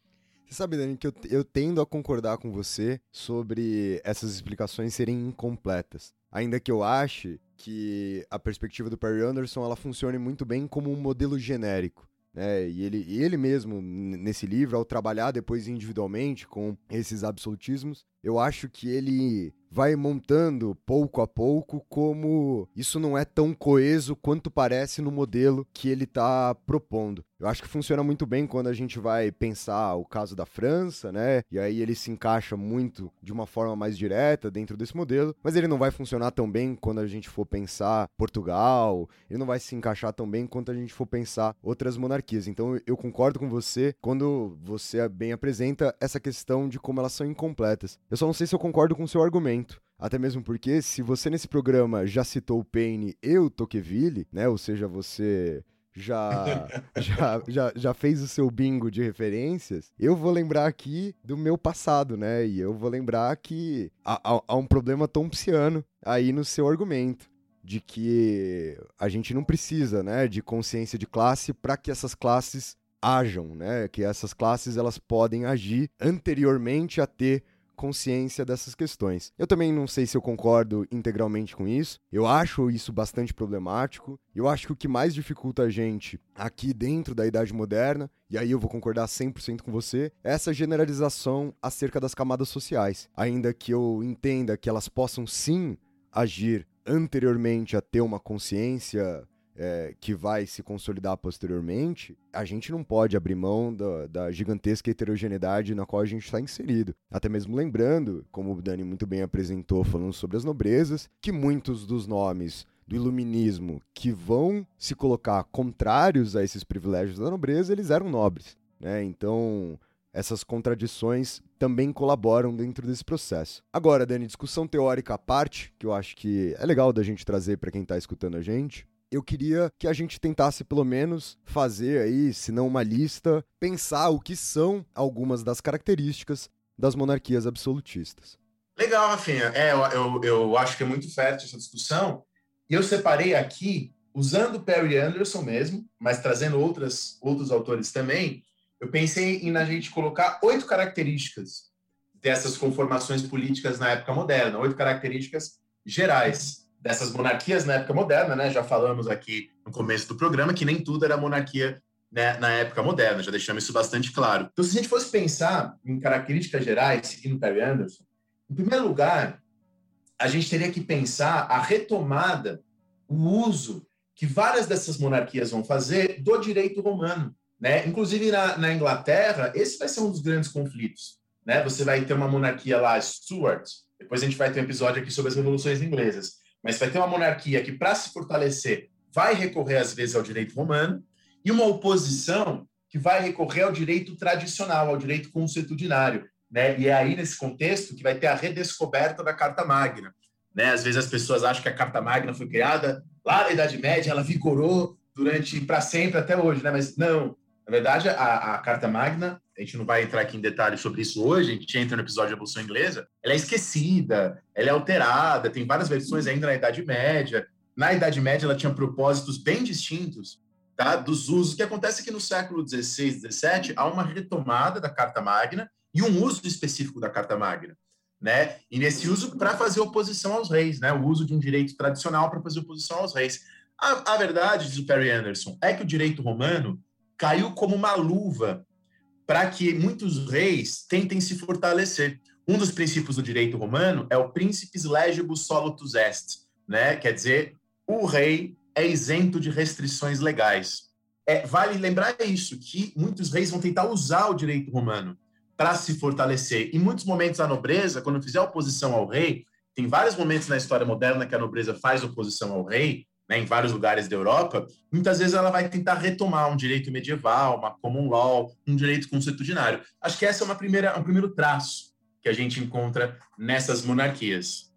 Você sabe, Dani, que eu, eu tendo a concordar com você sobre essas explicações serem incompletas. Ainda que eu ache que a perspectiva do Perry Anderson ela funcione muito bem como um modelo genérico. Né? E ele, ele mesmo, nesse livro, ao trabalhar depois individualmente com esses absolutismos, eu acho que ele vai montando pouco a pouco como isso não é tão coeso quanto parece no modelo que ele está propondo. Eu acho que funciona muito bem quando a gente vai pensar o caso da França, né? E aí ele se encaixa muito de uma forma mais direta dentro desse modelo, mas ele não vai funcionar tão bem quando a gente for pensar Portugal, ele não vai se encaixar tão bem quanto a gente for pensar outras monarquias. Então eu concordo com você quando você bem apresenta essa questão de como elas são incompletas. Eu só não sei se eu concordo com o seu argumento. Até mesmo porque, se você nesse programa já citou o Payne e o Tocqueville, né? Ou seja, você já, já, já, já fez o seu bingo de referências, eu vou lembrar aqui do meu passado, né? E eu vou lembrar que há, há, um problema tompsiano aí no seu argumento. De que a gente não precisa, né, de consciência de classe para que essas classes ajam, né? Que essas classes elas podem agir anteriormente a ter consciência dessas questões. Eu também não sei se eu concordo integralmente com isso. Eu acho isso bastante problemático. Eu acho que o que mais dificulta a gente aqui dentro da idade moderna, e aí eu vou concordar 100% com você, é essa generalização acerca das camadas sociais. Ainda que eu entenda que elas possam sim agir anteriormente a ter uma consciência é, que vai se consolidar posteriormente, a gente não pode abrir mão da, da gigantesca heterogeneidade na qual a gente está inserido. Até mesmo lembrando, como o Dani muito bem apresentou, falando sobre as nobrezas, que muitos dos nomes do iluminismo que vão se colocar contrários a esses privilégios da nobreza, eles eram nobres. Né? Então, essas contradições também colaboram dentro desse processo. Agora, Dani, discussão teórica à parte, que eu acho que é legal da gente trazer para quem está escutando a gente eu queria que a gente tentasse pelo menos fazer aí, se não uma lista, pensar o que são algumas das características das monarquias absolutistas. Legal, Rafinha. É, eu, eu, eu acho que é muito fértil essa discussão. E eu separei aqui, usando Perry Anderson mesmo, mas trazendo outras, outros autores também, eu pensei em a gente colocar oito características dessas conformações políticas na época moderna, oito características gerais dessas monarquias na época moderna, né? Já falamos aqui no começo do programa que nem tudo era monarquia né, na época moderna, já deixamos isso bastante claro. Então, se a gente fosse pensar em características gerais, seguindo Perry Anderson, em primeiro lugar, a gente teria que pensar a retomada, o uso que várias dessas monarquias vão fazer do direito romano. Né? Inclusive na, na Inglaterra, esse vai ser um dos grandes conflitos. Né? Você vai ter uma monarquia lá, Stuart, depois a gente vai ter um episódio aqui sobre as revoluções inglesas, mas vai ter uma monarquia que, para se fortalecer, vai recorrer às vezes ao direito romano, e uma oposição que vai recorrer ao direito tradicional, ao direito consuetudinário. Né? E é aí, nesse contexto, que vai ter a redescoberta da Carta Magna. Né? Às vezes as pessoas acham que a Carta Magna foi criada lá na Idade Média, ela vigorou durante para sempre até hoje, né? Mas não. Na verdade, a, a, Carta Magna, a gente não vai entrar aqui em detalhes sobre isso hoje, a gente entra no episódio de Revolução Inglesa, ela é esquecida, ela é alterada, tem várias versões ainda na Idade Média. Na Idade Média, ela tinha propósitos bem distintos tá, dos usos. O que acontece é que no século XVI, XVII, há uma retomada da Carta Magna e um uso específico da Carta Magna né? E nesse uso para fazer oposição aos reis, né? O uso de um direito tradicional para fazer oposição aos reis. A, a, verdade, diz o Perry Anderson, é que o direito romano caiu como uma luva para que muitos reis tentem se fortalecer. Um dos princípios do direito romano é o principis legibus solutus est, né? Quer dizer, o rei é isento de restrições legais. É, vale lembrar isso, que muitos reis vão tentar usar o direito romano para se fortalecer. Em muitos momentos, a nobreza, quando fizer oposição ao rei, tem vários momentos na história moderna que a nobreza faz oposição ao rei, né, em vários lugares da Europa, muitas vezes ela vai tentar retomar um direito medieval, uma common law, um direito consuetudinário. Acho que essa é uma primeira, um primeiro traço que a gente encontra nessas monarquias.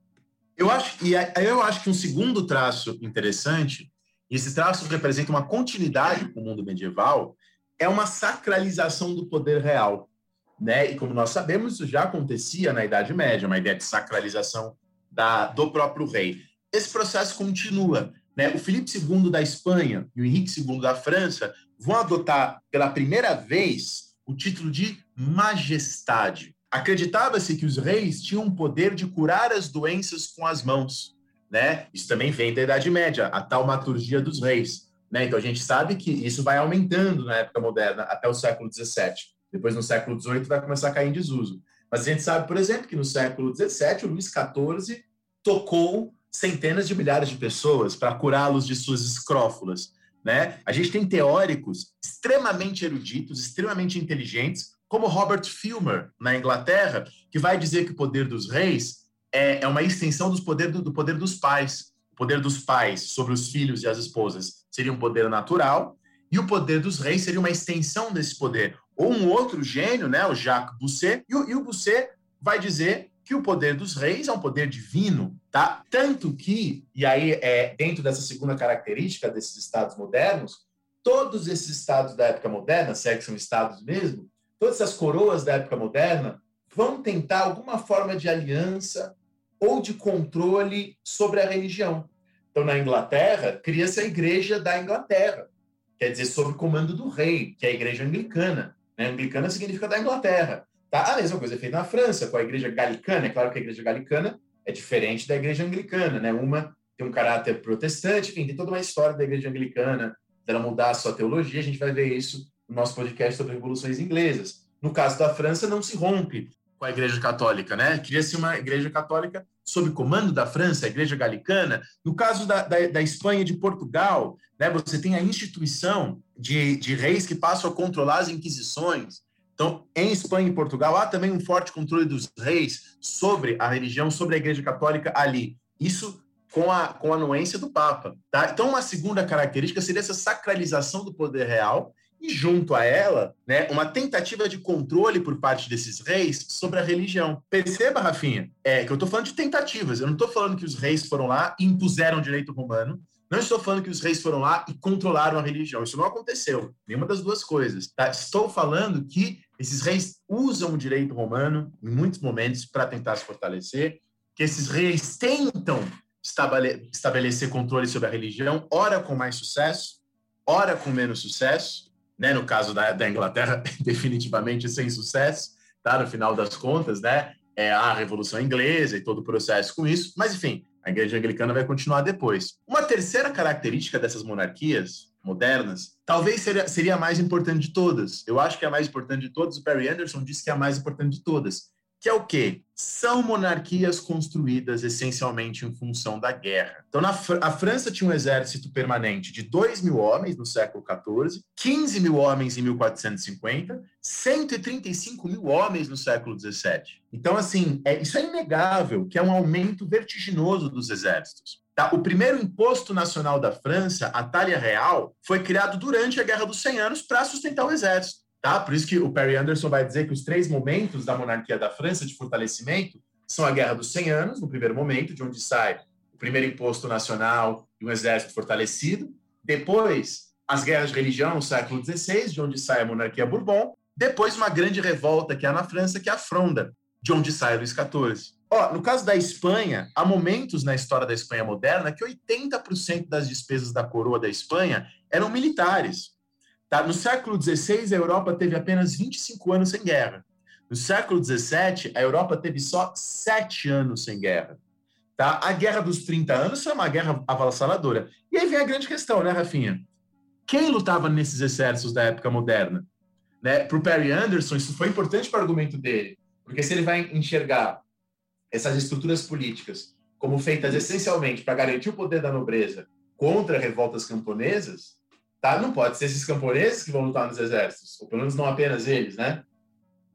Eu acho, e eu acho que um segundo traço interessante, e esse traço representa uma continuidade com o mundo medieval, é uma sacralização do poder real né? E como nós sabemos, isso já acontecia na Idade Média, uma ideia de sacralização da, do próprio rei. Esse processo continua. Né? O Filipe II da Espanha e o Henrique II da França vão adotar pela primeira vez o título de majestade. Acreditava-se que os reis tinham o poder de curar as doenças com as mãos. Né? Isso também vem da Idade Média, a taumaturgia dos reis. Né? Então a gente sabe que isso vai aumentando na época moderna até o século XVII. Depois, no século XVIII, vai começar a cair em desuso. Mas a gente sabe, por exemplo, que no século XVII, o Luís XIV tocou centenas de milhares de pessoas para curá-los de suas escrófulas. Né? A gente tem teóricos extremamente eruditos, extremamente inteligentes, como Robert Filmer, na Inglaterra, que vai dizer que o poder dos reis é, é uma extensão dos poder do, do poder dos pais. O poder dos pais sobre os filhos e as esposas seria um poder natural, e o poder dos reis seria uma extensão desse poder. Ou um outro gênio, né, o Jacques Bousset, e o, e o vai dizer que o poder dos reis é um poder divino, tá? Tanto que, e aí é dentro dessa segunda característica desses estados modernos, todos esses estados da época moderna, se é que são estados mesmo, todas essas coroas da época moderna vão tentar alguma forma de aliança ou de controle sobre a religião. Então, na Inglaterra, cria-se a Igreja da Inglaterra, quer dizer, sob o comando do rei, que é a Igreja Anglicana. Né? Anglicana significa da Inglaterra. Tá? A mesma coisa é feita na França, com a Igreja Galicana. É claro que a Igreja Galicana é diferente da Igreja Anglicana. Né? Uma tem um caráter protestante, enfim, tem toda uma história da Igreja Anglicana, dela mudar a sua teologia. A gente vai ver isso no nosso podcast sobre revoluções inglesas. No caso da França, não se rompe com a Igreja Católica, né? Cria-se uma Igreja Católica sob comando da França, a Igreja Galicana. No caso da, da, da Espanha e de Portugal, né, você tem a instituição de, de reis que passam a controlar as inquisições. Então, em Espanha e Portugal, há também um forte controle dos reis sobre a religião, sobre a Igreja Católica ali. Isso com a, com a anuência do Papa. Tá? Então, uma segunda característica seria essa sacralização do poder real e, junto a ela, né, uma tentativa de controle por parte desses reis sobre a religião. Perceba, Rafinha, é, que eu estou falando de tentativas, eu não estou falando que os reis foram lá e impuseram o direito romano, Não estou falando que os reis foram lá e controlaram a religião. Isso não aconteceu. Nenhuma das duas coisas. Tá? Estou falando que esses reis usam o direito romano em muitos momentos para tentar se fortalecer, que esses reis tentam estabelecer controle sobre a religião, ora com mais sucesso, ora com menos sucesso, né? No caso da, da Inglaterra, definitivamente sem sucesso, tá? No final das contas, né? É a Revolução Inglesa e todo o processo com isso. Mas, enfim, a Igreja Anglicana vai continuar depois. Uma terceira característica dessas monarquias modernas, talvez seria, seria a mais importante de todas. Eu acho que é a mais importante de todas. O Perry Anderson disse que é a mais importante de todas, que é o quê? São monarquias construídas essencialmente em função da guerra. Então, na, a França tinha um exército permanente de 2 mil homens no século XIV, 15 mil homens em 1450, 135 mil homens no século XVII. Então, assim, é, isso é inegável, que é um aumento vertiginoso dos exércitos. Tá? O primeiro imposto nacional da França, a talha real, foi criado durante a Guerra dos 100 Anos para sustentar o exército. Tá? Por isso que o Perry Anderson vai dizer que os três momentos da monarquia da França de fortalecimento são a Guerra dos 100 Anos, no primeiro momento, de onde sai o primeiro imposto nacional e um exército fortalecido. Depois, as guerras de religião no século XVI, de onde sai a monarquia Bourbon. Depois, uma grande revolta que há na França, que é a Fronda, de onde sai Luís XIV. Ó, no caso da Espanha, há momentos na história da Espanha moderna que 80% das despesas da coroa da Espanha eram militares. Tá? No século XVI, a Europa teve apenas 25 anos sem guerra. No século XVII, a Europa teve só sete anos sem guerra. Tá? A Guerra dos 30 Anos foi uma guerra avassaladora. E aí vem a grande questão, né, Rafinha? Quem lutava nesses exércitos da época moderna? Né? Para o Perry Anderson, isso foi importante para o argumento dele, porque se ele vai enxergar essas estruturas políticas como feitas essencialmente para garantir o poder da nobreza contra revoltas camponesas, tá? Não pode ser esses camponeses que vão lutar nos exércitos, ou pelo menos não apenas eles, né?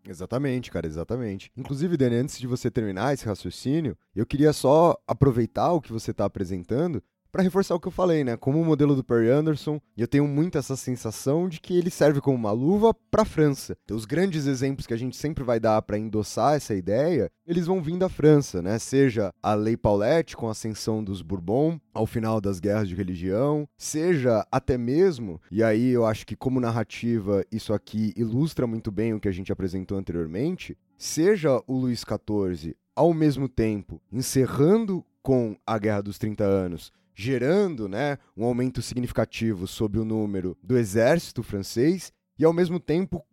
Exatamente, cara, exatamente. Inclusive, Dani, antes de você terminar esse raciocínio, eu queria só aproveitar o que você está apresentando para reforçar o que eu falei, né? Como o modelo do Perry Anderson, eu tenho muito essa sensação de que ele serve como uma luva para a França. Então, os grandes exemplos que a gente sempre vai dar para endossar essa ideia, eles vão vir da França, né? Seja a Lei Paulette com a ascensão dos Bourbon ao final das guerras de religião, seja até mesmo, e aí eu acho que como narrativa isso aqui ilustra muito bem o que a gente apresentou anteriormente, seja o Luís XIV ao mesmo tempo encerrando com a Guerra dos 30 Anos, gerando né, um aumento significativo sobre o número do exército francês e, ao mesmo tempo,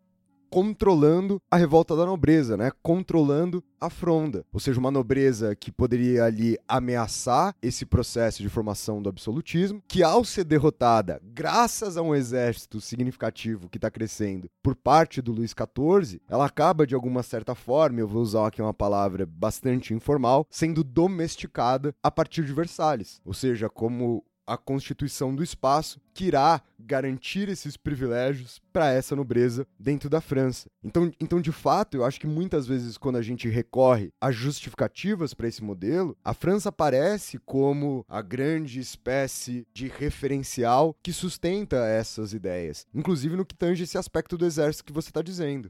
controlando a revolta da nobreza, né? Controlando a fronda. Ou seja, uma nobreza que poderia ali ameaçar esse processo de formação do absolutismo, que ao ser derrotada, graças a um exército significativo que está crescendo por parte do Luís XIV, ela acaba de alguma certa forma, eu vou usar aqui uma palavra bastante informal, sendo domesticada a partir de Versalhes. Ou seja, como a constituição do espaço que irá garantir esses privilégios para essa nobreza dentro da França. Então, então, de fato, eu acho que muitas vezes quando a gente recorre a justificativas para esse modelo, a França aparece como a grande espécie de referencial que sustenta essas ideias, inclusive no que tange esse aspecto do exército que você está dizendo.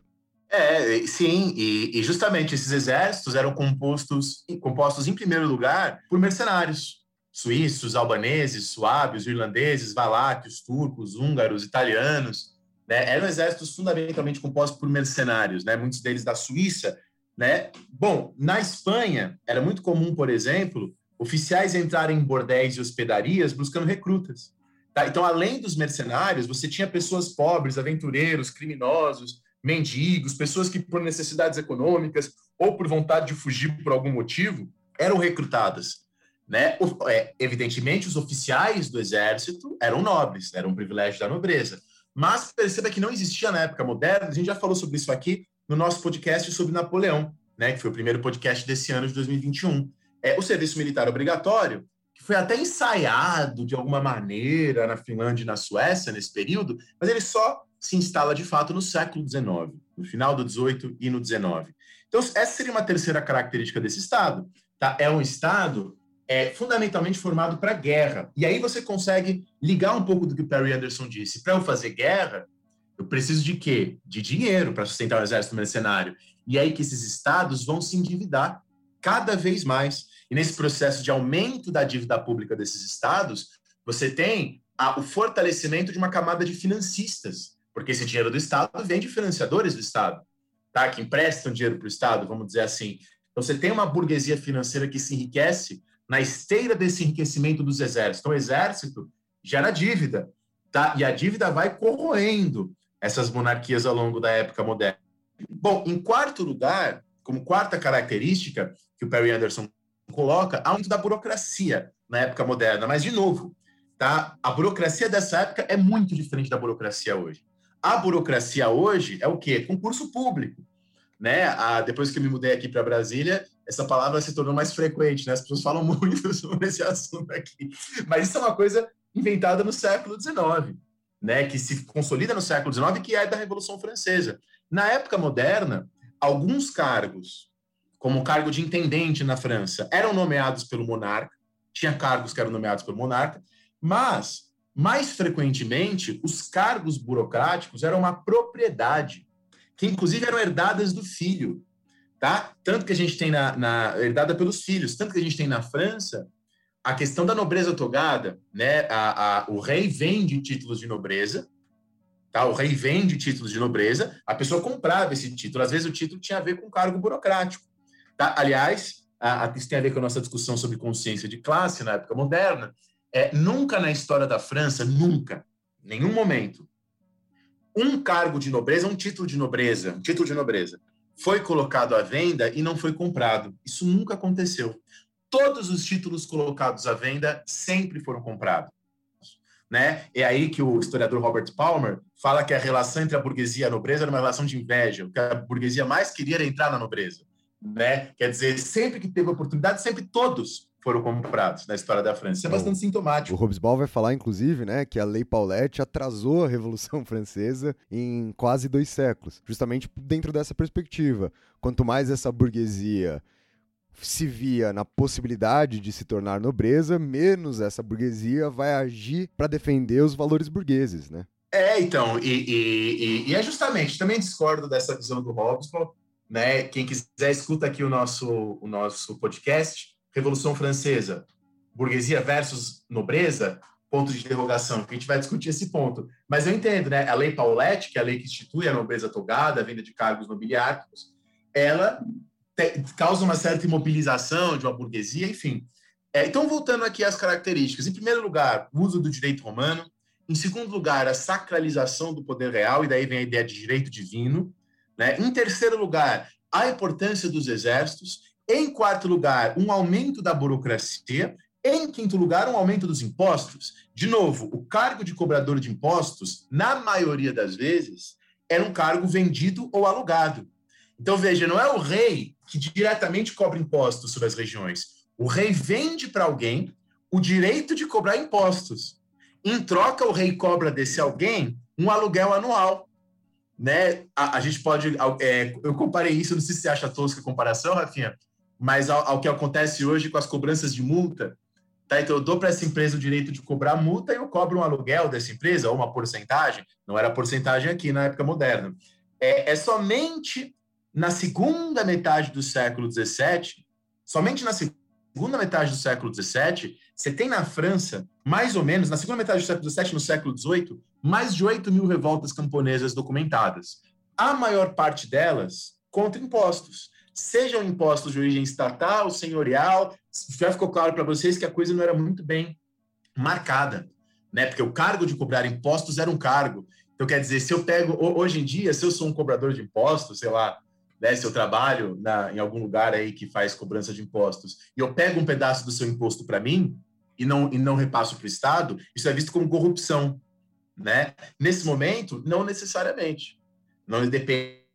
É, sim, e, e, justamente esses exércitos eram compostos, compostos em primeiro lugar por mercenários suíços, albaneses, suábios, irlandeses, valáquios, turcos, húngaros, italianos, né? Eram exércitos fundamentalmente compostos por mercenários, né? Muitos deles da Suíça, né? Bom, na Espanha era muito comum, por exemplo, oficiais entrarem em bordéis e hospedarias buscando recrutas. Tá? Então, além dos mercenários, você tinha pessoas pobres, aventureiros, criminosos, mendigos, pessoas que por necessidades econômicas ou por vontade de fugir por algum motivo eram recrutadas. Né? É, evidentemente, os oficiais do exército eram nobres, eram um privilégio da nobreza. Mas perceba que não existia na época moderna, a gente já falou sobre isso aqui no nosso podcast sobre Napoleão, né? que foi o primeiro podcast desse ano de 2021. É, o serviço militar obrigatório, que foi até ensaiado de alguma maneira na Finlândia e na Suécia nesse período, mas ele só se instala de fato no século XIX, no final do XVIII e no XIX. Então, essa seria uma terceira característica desse Estado. Tá? É um Estado é fundamentalmente formado para guerra. E aí você consegue ligar um pouco do que o Perry Anderson disse. Para eu fazer guerra, eu preciso de quê? De dinheiro para sustentar o exército mercenário. E aí que esses estados vão se endividar cada vez mais. E nesse processo de aumento da dívida pública desses estados, você tem a, o fortalecimento de uma camada de financistas, porque esse dinheiro do Estado vem de financiadores do Estado, tá? que emprestam dinheiro para o Estado, vamos dizer assim. Então, você tem uma burguesia financeira que se enriquece na esteira desse enriquecimento dos exércitos. Então, o exército gera dívida, tá? e a dívida vai corroendo essas monarquias ao longo da época moderna. Bom, em quarto lugar, como quarta característica que o Perry Anderson coloca, há da burocracia na época moderna. Mas, de novo, tá? a burocracia dessa época é muito diferente da burocracia hoje. A burocracia hoje é o quê? Concurso público. Né? A, depois que eu me mudei aqui para Brasília, essa palavra se tornou mais frequente, né? As pessoas falam muito sobre esse assunto aqui. Mas isso é uma coisa inventada no século XIX, né? Que se consolida no século XIX, que é da Revolução Francesa. Na época moderna, alguns cargos, como o cargo de intendente na França, eram nomeados pelo monarca, tinha cargos que eram nomeados pelo monarca, mas, mais frequentemente, os cargos burocráticos eram uma propriedade, que inclusive eram herdadas do filho, tá? Tanto que a gente tem na, na herdada pelos filhos, tanto que a gente tem na França a questão da nobreza togada, né? A, a, o rei vende títulos de nobreza, tá? O rei vende títulos de nobreza, a pessoa comprava esse título, às vezes o título tinha a ver com cargo burocrático, tá? Aliás, a, isso tem a ver com a nossa discussão sobre consciência de classe na época moderna, é, nunca na história da França, nunca, nenhum momento, um cargo de nobreza, um título de nobreza, um título de nobreza, foi colocado à venda e não foi comprado. Isso nunca aconteceu. Todos os títulos colocados à venda sempre foram comprados. Né? É aí que o historiador Robert Palmer fala que a relação entre a burguesia e a nobreza era uma relação de inveja. O que a burguesia mais queria era entrar na nobreza né? Quer dizer, sempre que teve oportunidade, sempre todos foram comprados na história da França. Isso é bastante sintomático. O Robespierre vai falar, inclusive, né, que a Lei Paulette atrasou a Revolução Francesa em quase dois séculos, justamente dentro dessa perspectiva. Quanto mais essa burguesia se via na possibilidade de se tornar nobreza, menos essa burguesia vai agir para defender os valores burgueses, né? É, então, e, e, e, é justamente, também discordo dessa visão do Robespierre, né? Quem quiser escuta aqui o nosso o nosso podcast Revolução Francesa, burguesia versus nobreza, ponto de interrogação, que a gente vai discutir esse ponto. Mas eu entendo, né? A lei Paulette, que é a lei que institui a nobreza togada, a venda de cargos nobiliários, ela te, causa uma certa imobilização de uma burguesia, enfim. É, então, voltando aqui às características. Em primeiro lugar, o uso do direito romano. Em segundo lugar, a sacralização do poder real, e daí vem a ideia de direito divino. Né? Em terceiro lugar, a importância dos exércitos. Em quarto lugar, um aumento da burocracia. Em quinto lugar, um aumento dos impostos. De novo, o cargo de cobrador de impostos, na maioria das vezes, era um cargo vendido ou alugado. Então, veja, não é o rei que diretamente cobra impostos sobre as regiões. O rei vende para alguém o direito de cobrar impostos. Em troca, o rei cobra desse alguém um aluguel anual né? A, a gente pode. É, eu comparei isso, não sei se você acha tosca a comparação, Rafinha, mas ao, ao, que acontece hoje com as cobranças de multa. Tá? Então, eu dou para essa empresa o direito de cobrar multa e eu cobro um aluguel dessa empresa, ou uma porcentagem. Não era porcentagem aqui na época moderna. É, é somente na segunda metade do século XVII, somente na segunda metade do século XVII, você tem na França, mais ou menos, na segunda metade do século XVII, no século XVIII, mais de 8 mil revoltas camponesas documentadas. A maior parte delas contra impostos. Sejam impostos de origem estatal, senhorial, já ficou claro para vocês que a coisa não era muito bem marcada, né? Porque o cargo de cobrar impostos era um cargo. Então, quer dizer, se eu pego, hoje em dia, se eu sou um cobrador de impostos, sei lá, né, se eu trabalho na, em algum lugar aí que faz cobrança de impostos, e eu pego um pedaço do seu imposto para mim e não, e não repasso para o Estado, isso é visto como corrupção né? Nesse momento, não necessariamente. Não depende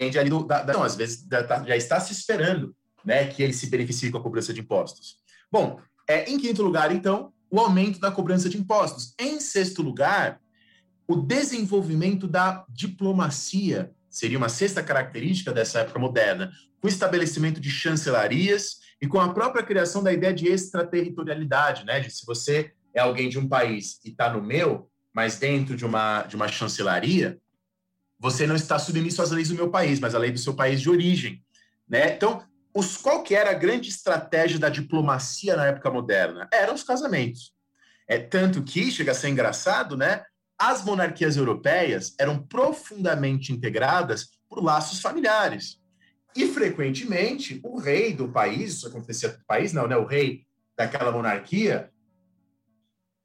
ali do. Da, da, não, às vezes tá, já está se esperando né, que ele se beneficie com a cobrança de impostos. Bom, é, em quinto lugar, então, o aumento da cobrança de impostos. Em sexto lugar, o desenvolvimento da diplomacia seria uma sexta característica dessa época moderna, com o estabelecimento de chancelarias e com a própria criação da ideia de extraterritorialidade, né? De se você é alguém de um país e está no meu, mas dentro de uma, de uma chancelaria, você não está submisso às leis do meu país, mas à lei do seu país de origem. Né? Então, os, qual que era a grande estratégia da diplomacia na época moderna? Eram os casamentos. É tanto que chega a ser engraçado, né? As monarquias europeias eram profundamente integradas por laços familiares. E frequentemente o rei do país, isso acontecia no país, não, né? O rei daquela monarquia,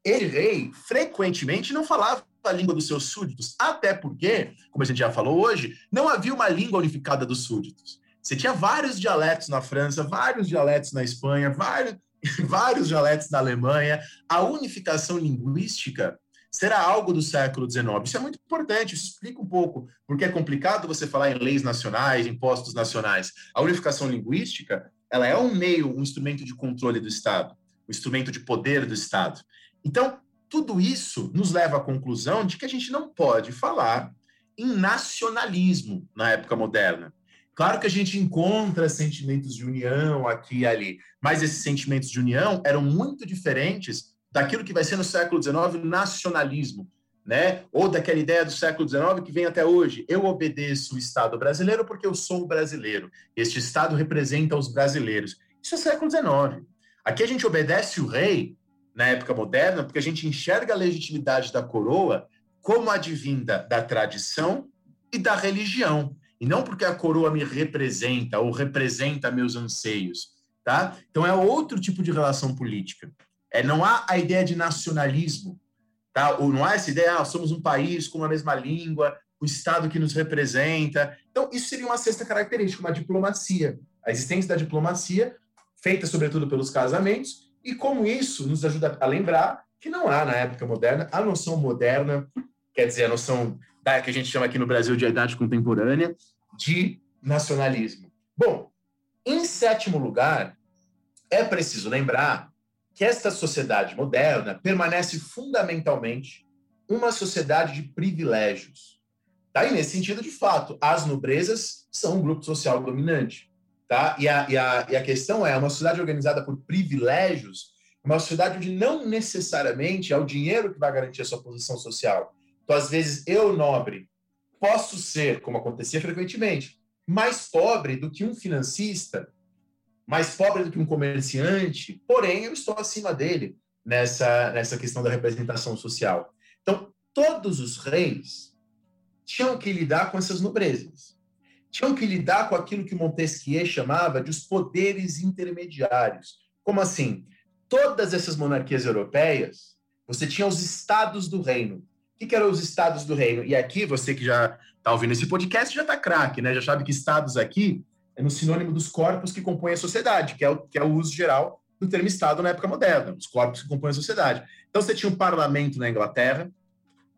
ele rei frequentemente não falava a língua dos seus súditos, até porque, como a gente já falou hoje, não havia uma língua unificada dos súditos. Você tinha vários dialetos na França, vários dialetos na Espanha, vários, vários dialetos na Alemanha. A unificação linguística será algo do século XIX. Isso é muito importante, isso explica um pouco porque é complicado você falar em leis nacionais, impostos nacionais. A unificação linguística, ela é um meio, um instrumento de controle do Estado, um instrumento de poder do Estado. Então, tudo isso nos leva à conclusão de que a gente não pode falar em nacionalismo na época moderna. Claro que a gente encontra sentimentos de união aqui e ali, mas esses sentimentos de união eram muito diferentes daquilo que vai ser no século XIX nacionalismo, né? Ou daquela ideia do século XIX que vem até hoje. Eu obedeço o Estado brasileiro porque eu sou brasileiro. Este Estado representa os brasileiros. Isso é século XIX. Aqui a gente obedece o rei na época moderna, porque a gente enxerga a legitimidade da coroa como advinda da tradição e da religião, e não porque a coroa me representa ou representa meus anseios, tá? Então é outro tipo de relação política. É não há a ideia de nacionalismo, tá? Ou não há essa ideia, ah, somos um país com a mesma língua, o Estado que nos representa. Então isso seria uma sexta característica, uma diplomacia, a existência da diplomacia feita sobretudo pelos casamentos e como isso nos ajuda a lembrar que não há, na época moderna, a noção moderna, quer dizer, a noção da, que a gente chama aqui no Brasil de idade contemporânea, de nacionalismo. Bom, em sétimo lugar, é preciso lembrar que esta sociedade moderna permanece fundamentalmente uma sociedade de privilégios. Tá? E nesse sentido, de fato, as nobrezas são um grupo social dominante. Tá? E, a, e, a, e a questão é, uma sociedade organizada por privilégios, uma sociedade onde não necessariamente é o dinheiro que vai garantir a sua posição social. Então, às vezes, eu, nobre, posso ser, como acontecia frequentemente, mais pobre do que um financista, mais pobre do que um comerciante, porém, eu estou acima dele nessa, nessa questão da representação social. Então, todos os reis tinham que lidar com essas nobrezas tinham que lidar com aquilo que Montesquieu chamava de os poderes intermediários. Como assim? Todas essas monarquias europeias, você tinha os estados do reino. O que, eram os estados do reino? E aqui, você que já está ouvindo esse podcast, já está craque, né? Já sabe que estados aqui é no sinônimo dos corpos que compõem a sociedade, que é o, que é o uso geral do termo Estado na época moderna, os corpos que compõem a sociedade. Então, você tinha o parlamento na Inglaterra,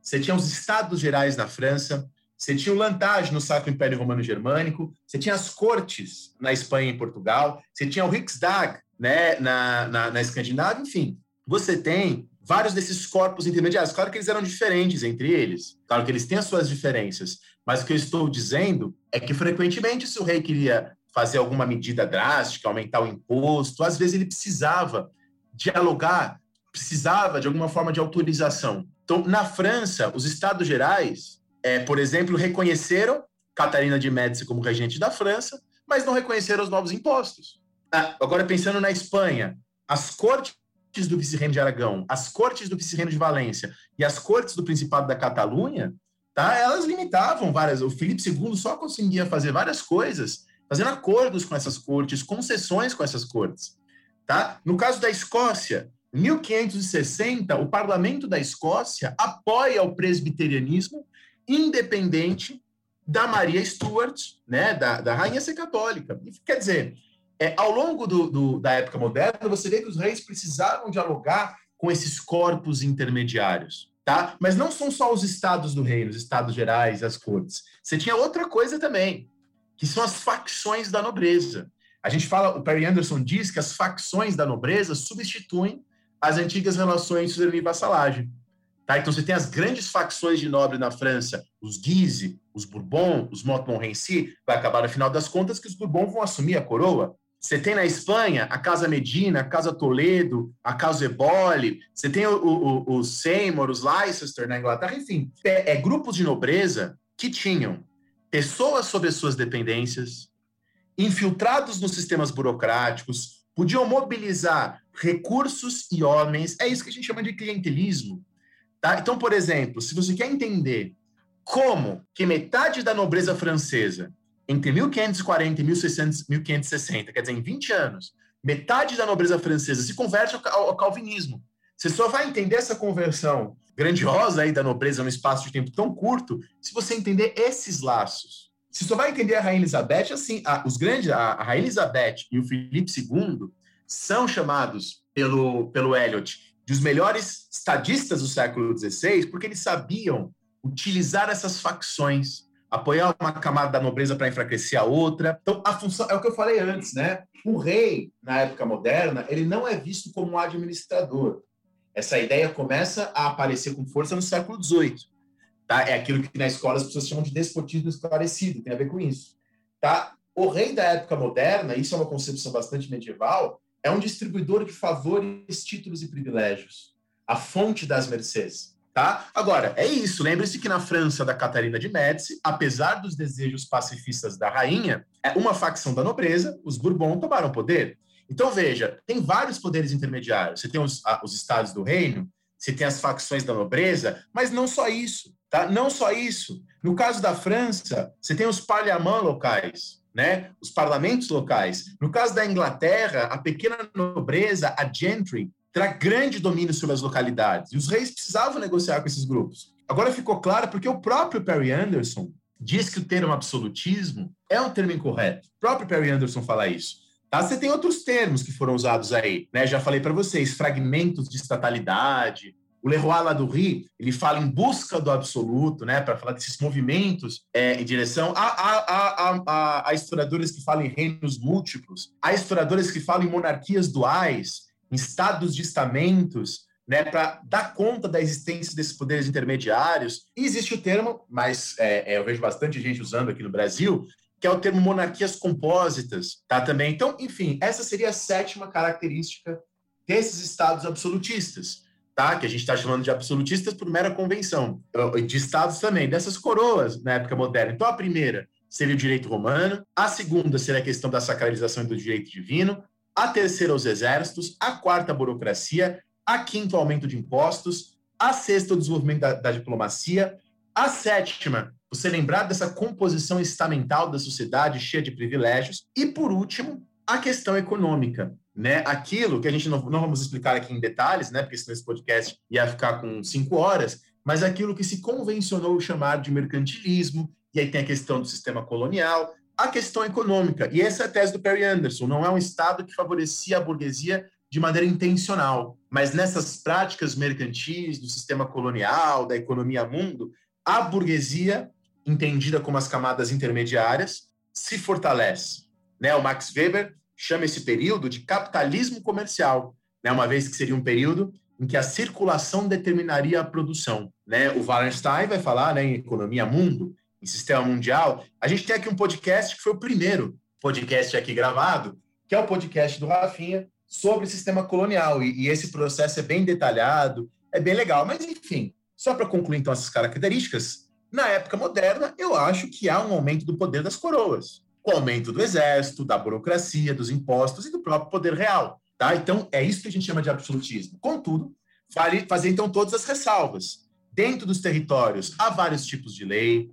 você tinha os estados gerais na França, você tinha o Lantage no Sacro Império Romano Germânico, você tinha as cortes na Espanha e Portugal, você tinha o Riksdag né, na, na, na Escandinávia, enfim. Você tem vários desses corpos intermediários. Claro que eles eram diferentes entre eles, claro que eles têm as suas diferenças, mas o que eu estou dizendo é que frequentemente, se o rei queria fazer alguma medida drástica, aumentar o imposto, às vezes ele precisava dialogar, precisava de alguma forma de autorização. Então, na França, os estados gerais é, por exemplo, reconheceram Catarina de Médici como regente da França, mas não reconheceram os novos impostos. Ah, agora, pensando na Espanha, as cortes do vice-reino de Aragão, as cortes do vice-reino de Valência e as cortes do Principado da Catalunha, tá, elas limitavam várias. O Filipe II só conseguia fazer várias coisas, fazendo acordos com essas cortes, concessões com essas cortes. Tá? No caso da Escócia, 1560, o parlamento da Escócia apoia o presbiterianismo independente da Maria Stuart, né, da, da rainha ser católica. Quer dizer, é, ao longo do, do, da época moderna, você vê que os reis precisavam dialogar com esses corpos intermediários, tá? Mas não são só os estados do reino, os estados gerais, as cortes. Você tinha outra coisa também, que são as facções da nobreza. A gente fala, o Perry Anderson diz que as facções da nobreza substituem as antigas relações de vassalagem. Tá? Então você tem as grandes facções de nobre na França, os Guise, os Bourbon, os Montmorency, vai acabar no final das contas que os Bourbon vão assumir a coroa. Você tem na Espanha a Casa Medina, a Casa Toledo, a Casa Ebole, você tem o, o, o Seymour, os Leicester na Inglaterra, enfim, é, é grupos de nobreza que tinham pessoas sob as suas dependências, infiltrados nos sistemas burocráticos, podiam mobilizar recursos e homens. É isso que a gente chama de clientelismo. Tá? Então, por exemplo, se você quer entender como que metade da nobreza francesa, entre 1540 e 1600, 1560, quer dizer, em 20 anos, metade da nobreza francesa se converte ao, ao calvinismo. Você só vai entender essa conversão grandiosa aí da nobreza num espaço de tempo tão curto se você entender esses laços. Você só vai entender a Rainha Elizabeth assim, a, os grandes, a, a Rainha Elizabeth e o Felipe II são chamados pelo, pelo Eliot de os melhores estadistas do século XVI, porque eles sabiam utilizar essas facções, apoiar uma camada da nobreza para enfraquecer a outra. Então, a função é o que eu falei antes, né? O rei, na época moderna, ele não é visto como um administrador. Essa ideia começa a aparecer com força no século XVIII. Tá? É aquilo que na escola as pessoas chamam de despotismo esclarecido, tem a ver com isso. Tá? O rei da época moderna, isso é uma concepção bastante medieval, é um distribuidor de favores, títulos e privilégios. A fonte das mercês. Tá? Agora, é isso. Lembre-se que na França da Catarina de Médici, apesar dos desejos pacifistas da rainha, é uma facção da nobreza, os Bourbon, tomaram poder. Então, veja, tem vários poderes intermediários. Você tem os, os estados do reino, você tem as facções da nobreza, mas não só isso, tá? Não só isso. No caso da França, você tem os parliaments locais, né? Os parlamentos locais. No caso da Inglaterra, a pequena nobreza, a gentry, terá grande domínio sobre as localidades. E os reis precisavam negociar com esses grupos. Agora ficou claro porque o próprio Perry Anderson diz que o termo absolutismo é um termo incorreto. O próprio Perry Anderson fala isso. Tá? Você tem outros termos que foram usados aí, né? Já falei para vocês, fragmentos de estatalidade. O Leroy Ladurie, ele fala em busca do absoluto, né? Para falar desses movimentos é, em direção. Há, há, há, há, há historiadores que falam em reinos múltiplos, há historiadores que falam em monarquias duais, em estados de estamentos, né, para dar conta da existência desses poderes intermediários. E existe o termo, mas é, é, eu vejo bastante gente usando aqui no Brasil, que é o termo monarquias compósitas, tá também. Então, enfim, essa seria a sétima característica desses estados absolutistas, tá? Que a gente está chamando de absolutistas por mera convenção, de estados também, dessas coroas na época moderna. Então, a primeira seria o direito romano, a segunda seria a questão da sacralização do direito divino, a terceira, os exércitos, a quarta, a burocracia, a quinta, o aumento de impostos, a sexta, o desenvolvimento da, da diplomacia, a sétima, você lembrar dessa composição estamental da sociedade cheia de privilégios, e por último, a questão econômica, né? Aquilo que a gente não, não vamos explicar aqui em detalhes, né? Porque senão esse podcast ia ficar com cinco horas, mas aquilo que se convencionou chamar de mercantilismo, e aí tem a questão do sistema colonial, a questão econômica. E essa é a tese do Perry Anderson. Não é um Estado que favorecia a burguesia de maneira intencional, mas nessas práticas mercantis do sistema colonial, da economia mundo, a burguesia, entendida como as camadas intermediárias, se fortalece. Né? O Max Weber chama esse período de capitalismo comercial, né? uma vez que seria um período em que a circulação determinaria a produção. Né? O Wallenstein vai falar né, em economia mundo, em sistema mundial, a gente tem aqui um podcast que foi o primeiro podcast aqui gravado, que é o podcast do Rafinha sobre o sistema colonial. E, e esse processo é bem detalhado, é bem legal. Mas, enfim, só para concluir então essas características, na época moderna, eu acho que há um aumento do poder das coroas, o aumento do exército, da burocracia, dos impostos e do próprio poder real. Tá? Então, é isso que a gente chama de absolutismo. Contudo, vale fazer então todas as ressalvas. Dentro dos territórios, há vários tipos de lei,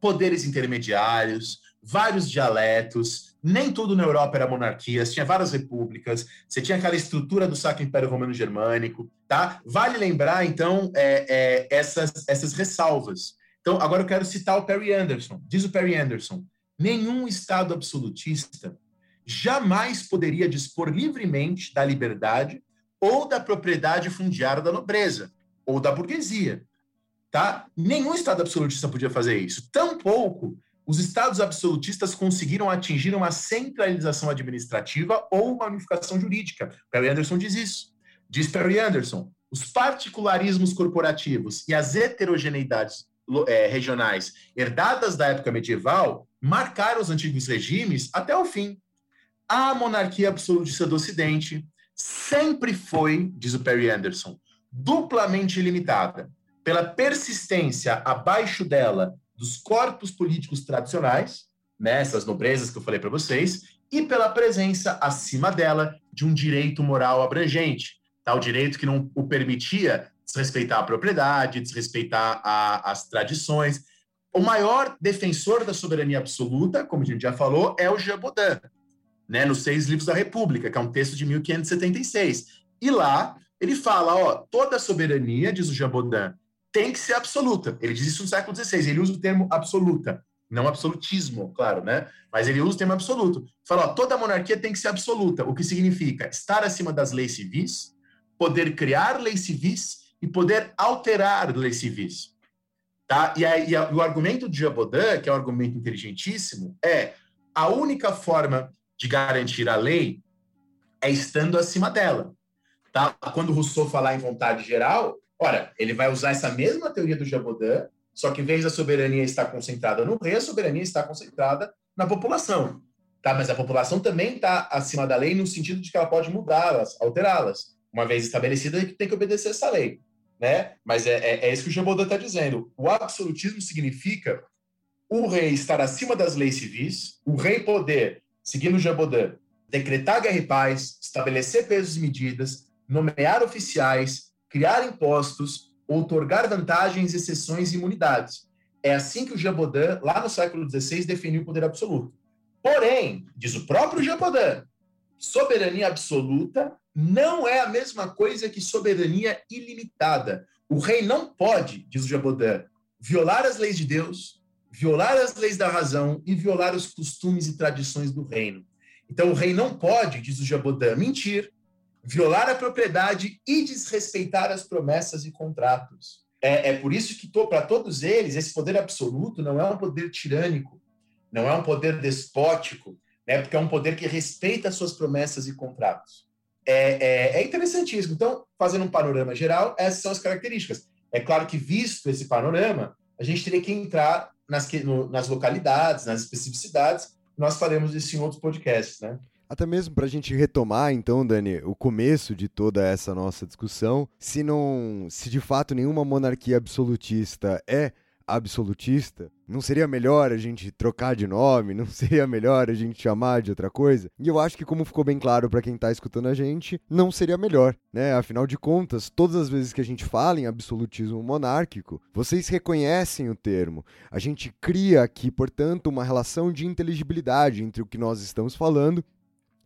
poderes intermediários, vários dialetos. Nem tudo na Europa era monarquias, tinha várias repúblicas, você tinha aquela estrutura do Sacro Império Romano Germânico, tá? Vale lembrar, então, é, é, essas, essas ressalvas. Então, agora eu quero citar o Perry Anderson. Diz o Perry Anderson: nenhum Estado absolutista jamais poderia dispor livremente da liberdade ou da propriedade fundiária da nobreza ou da burguesia, Tá? Nenhum Estado absolutista podia fazer isso. Tampouco os Estados absolutistas conseguiram atingir uma centralização administrativa ou uma unificação jurídica. Perry Anderson diz isso. Diz Perry Anderson: os particularismos corporativos e as heterogeneidades é, regionais herdadas da época medieval marcaram os antigos regimes até o fim. A monarquia absolutista do Ocidente sempre foi, diz o Perry Anderson, duplamente limitada pela persistência abaixo dela dos corpos políticos tradicionais, né, essas nobrezas que eu falei para vocês, e pela presença acima dela de um direito moral abrangente, o direito que não o permitia desrespeitar a propriedade, desrespeitar a, as tradições. O maior defensor da soberania absoluta, como a gente já falou, é o Jean Baudin, né, nos Seis Livros da República, que é um texto de 1576. E lá ele fala, ó, toda soberania, diz o Jean Baudin, tem que ser absoluta. Ele diz isso no século XVI, ele usa o termo absoluta, não absolutismo, claro, né? Mas ele usa o termo absoluto. Fala, ó, toda monarquia tem que ser absoluta, o que significa estar acima das leis civis, poder criar leis civis e poder alterar leis civis. Tá? E, aí, e o argumento de Jean Baudin, que é um argumento inteligentíssimo, é a única forma de garantir a lei é estando acima dela. Tá? Quando Rousseau falar em vontade geral, ora, ele vai usar essa mesma teoria do Jean Baudin, só que em vez da soberania estar concentrada no rei, a soberania está concentrada na população. Tá? Mas a população também está acima da lei no sentido de que ela pode mudá-las, alterá-las. Uma vez estabelecida, tem que obedecer essa lei. Né? Mas é, é, é isso que o Jean Baudin está dizendo. O absolutismo significa o rei estar acima das leis civis, o rei poder, seguindo Baudin, decretar guerra e paz, estabelecer pesos e medidas, nomear oficiais, criar impostos, outorgar vantagens, exceções e imunidades. É assim que o Jean Baudin, lá no século XVI, definiu o poder absoluto. Porém, diz o próprio Jean Baudin, soberania absoluta não é a mesma coisa que soberania ilimitada. O rei não pode, diz o Jean Baudin, violar as leis de Deus, violar as leis da razão e violar os costumes e tradições do reino. Então, o rei não pode, diz o Jean Baudin, mentir, violar a propriedade e desrespeitar as promessas e contratos. É, é por isso que, para todos eles, esse poder absoluto não é um poder tirânico, não é um poder despótico, né, porque é um poder que respeita as suas promessas e contratos. É, é, é interessantíssimo. Então, fazendo um panorama geral, essas são as características. É claro que, visto esse panorama, a gente teria que entrar nas, no, nas localidades, nas especificidades. Nós faremos isso em outros podcasts, né? Até mesmo para a gente retomar, então, Dani, o começo de toda essa nossa discussão, se não, se de fato nenhuma monarquia absolutista é absolutista, não seria melhor a gente trocar de nome? Não seria melhor a gente chamar de outra coisa? E eu acho que, como ficou bem claro para quem está escutando a gente, não seria melhor, né? Afinal de contas, todas as vezes que a gente fala em absolutismo monárquico, vocês reconhecem o termo. A gente cria aqui, portanto, uma relação de inteligibilidade entre o que nós estamos falando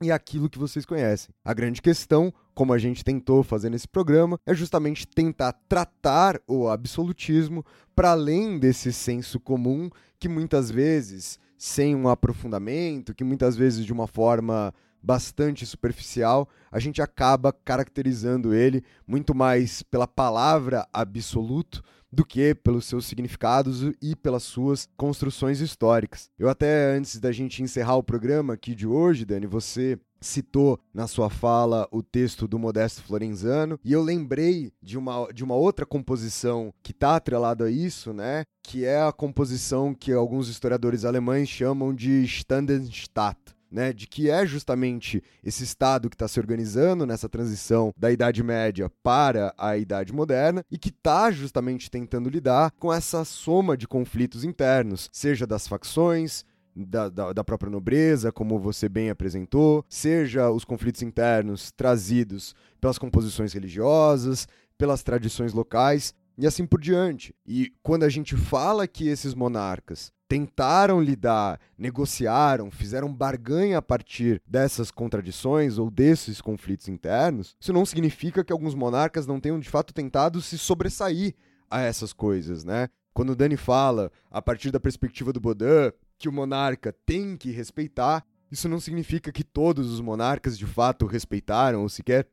e aquilo que vocês conhecem. A grande questão, como a gente tentou fazer nesse programa, é justamente tentar tratar o absolutismo para além desse senso comum que muitas vezes, sem um aprofundamento, que muitas vezes de uma forma bastante superficial, a gente acaba caracterizando ele muito mais pela palavra absoluto do que pelos seus significados e pelas suas construções históricas. Eu até antes da gente encerrar o programa aqui de hoje, Dani, você citou na sua fala o texto do Modesto Florenzano e eu lembrei de uma, de uma outra composição que está atrelada a isso, né? Que é a composição que alguns historiadores alemães chamam de Standenstadt né, de que é justamente esse Estado que está se organizando nessa transição da Idade Média para a Idade Moderna e que está justamente tentando lidar com essa soma de conflitos internos, seja das facções, da, da, da, própria nobreza, como você bem apresentou, seja os conflitos internos trazidos pelas composições religiosas, pelas tradições locais e assim por diante. E quando a gente fala que esses monarcas tentaram lidar, negociaram, fizeram barganha a partir dessas contradições ou desses conflitos internos, isso não significa que alguns monarcas não tenham de fato tentado se sobressair a essas coisas, né? Quando o Dani fala, a partir da perspectiva do Baudin, que o monarca tem que respeitar, isso não significa que todos os monarcas de fato respeitaram ou sequer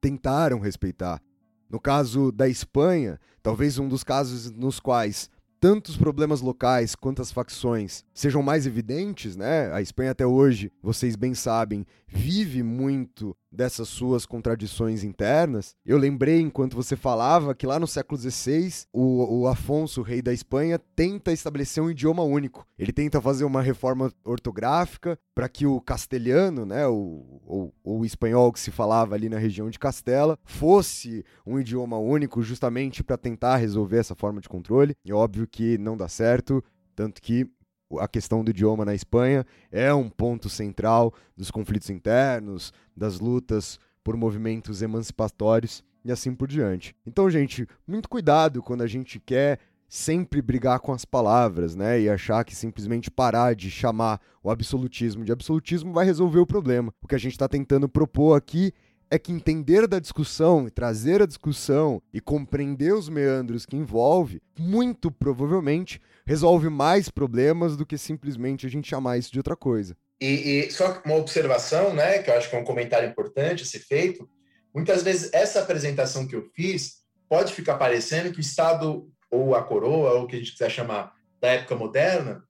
tentaram respeitar. No caso da Espanha, talvez um dos casos nos quais tanto os problemas locais quanto as facções sejam mais evidentes, né? A Espanha até hoje, vocês bem sabem, vive muito dessas suas contradições internas. Eu lembrei, enquanto você falava, que lá no século XVI, o, o Afonso, rei da Espanha, tenta estabelecer um idioma único. Ele tenta fazer uma reforma ortográfica para que o castelhano, né, o, o, o espanhol que se falava ali na região de Castela, fosse um idioma único, justamente para tentar resolver essa forma de controle. É óbvio que não dá certo, tanto que a questão do idioma na Espanha é um ponto central dos conflitos internos, das lutas por movimentos emancipatórios e assim por diante. Então, gente, muito cuidado quando a gente quer sempre brigar com as palavras, né? E achar que simplesmente parar de chamar o absolutismo de absolutismo vai resolver o problema. O que a gente está tentando propor aqui é que entender da discussão e trazer a discussão e compreender os meandros que envolve, muito provavelmente resolve mais problemas do que simplesmente a gente chamar isso de outra coisa. E, e só uma observação, né, que eu acho que é um comentário importante a ser feito. Muitas vezes essa apresentação que eu fiz pode ficar parecendo que o Estado ou a coroa, ou o que a gente quiser chamar da época moderna,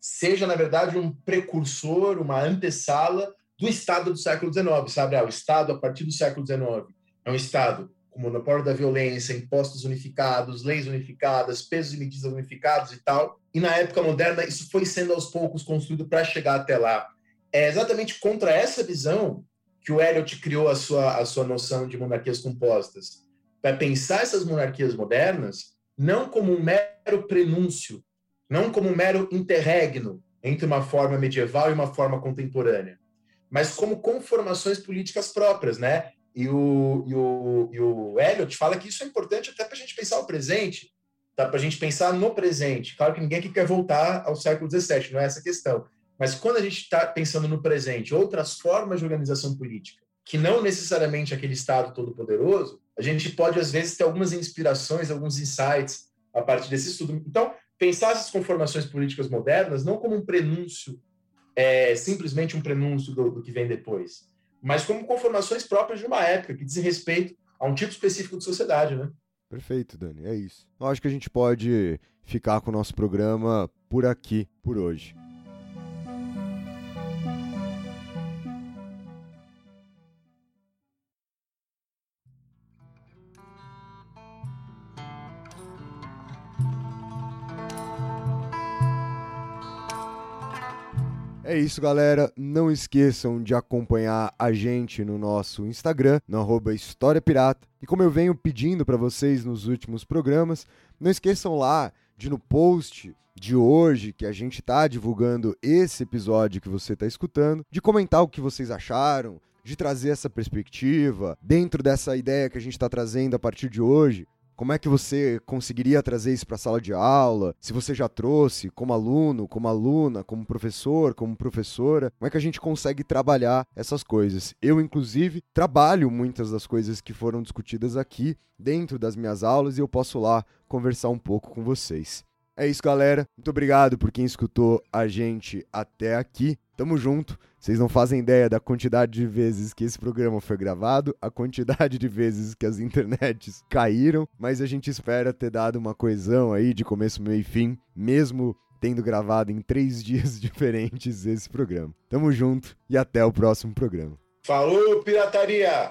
seja, na verdade, um precursor, uma antessala do Estado do século XIX, sabe? Ah, o Estado, a partir do século XIX, é um Estado com monopólio da violência, impostos unificados, leis unificadas, pesos e medidas unificados e tal. E na época moderna, isso foi sendo aos poucos construído para chegar até lá. É exatamente contra essa visão que o Eliot criou a sua, a sua noção de monarquias compostas. Para pensar essas monarquias modernas não como um mero prenúncio, não como um mero interregno entre uma forma medieval e uma forma contemporânea, mas como conformações políticas próprias, né? E o, e o, e o Eliot fala que isso é importante até para a gente pensar o presente, tá? para a gente pensar no presente. Claro que ninguém aqui quer voltar ao século XVII, não é essa a questão. Mas quando a gente está pensando no presente, outras formas de organização política, que não necessariamente aquele Estado todo-poderoso, a gente pode, às vezes, ter algumas inspirações, alguns insights a partir desse estudo. Então, pensar essas conformações políticas modernas não como um prenúncio, é, simplesmente um prenúncio do, do que vem depois, mas como conformações próprias de uma época, que dizem respeito a um tipo específico de sociedade, né? Perfeito, Dani, é isso. Eu acho que a gente pode ficar com o nosso programa por aqui, por hoje. É isso, galera. Não esqueçam de acompanhar a gente no nosso Instagram, no arroba História Pirata. E como eu venho pedindo para vocês nos últimos programas, não esqueçam lá de no post de hoje, que a gente está divulgando esse episódio que você está escutando, de comentar o que vocês acharam, de trazer essa perspectiva dentro dessa ideia que a gente está trazendo a partir de hoje. Como é que você conseguiria trazer isso para a sala de aula? Se você já trouxe como aluno, como aluna, como professor, como professora, como é que a gente consegue trabalhar essas coisas? Eu, inclusive, trabalho muitas das coisas que foram discutidas aqui dentro das minhas aulas e eu posso lá conversar um pouco com vocês. É isso, galera. Muito obrigado por quem escutou a gente até aqui. Tamo junto. Vocês não fazem ideia da quantidade de vezes que esse programa foi gravado, a quantidade de vezes que as internets caíram, mas a gente espera ter dado uma coesão aí de começo, meio e fim, mesmo tendo gravado em três dias diferentes esse programa. Tamo junto e até o próximo programa. Falou, pirataria!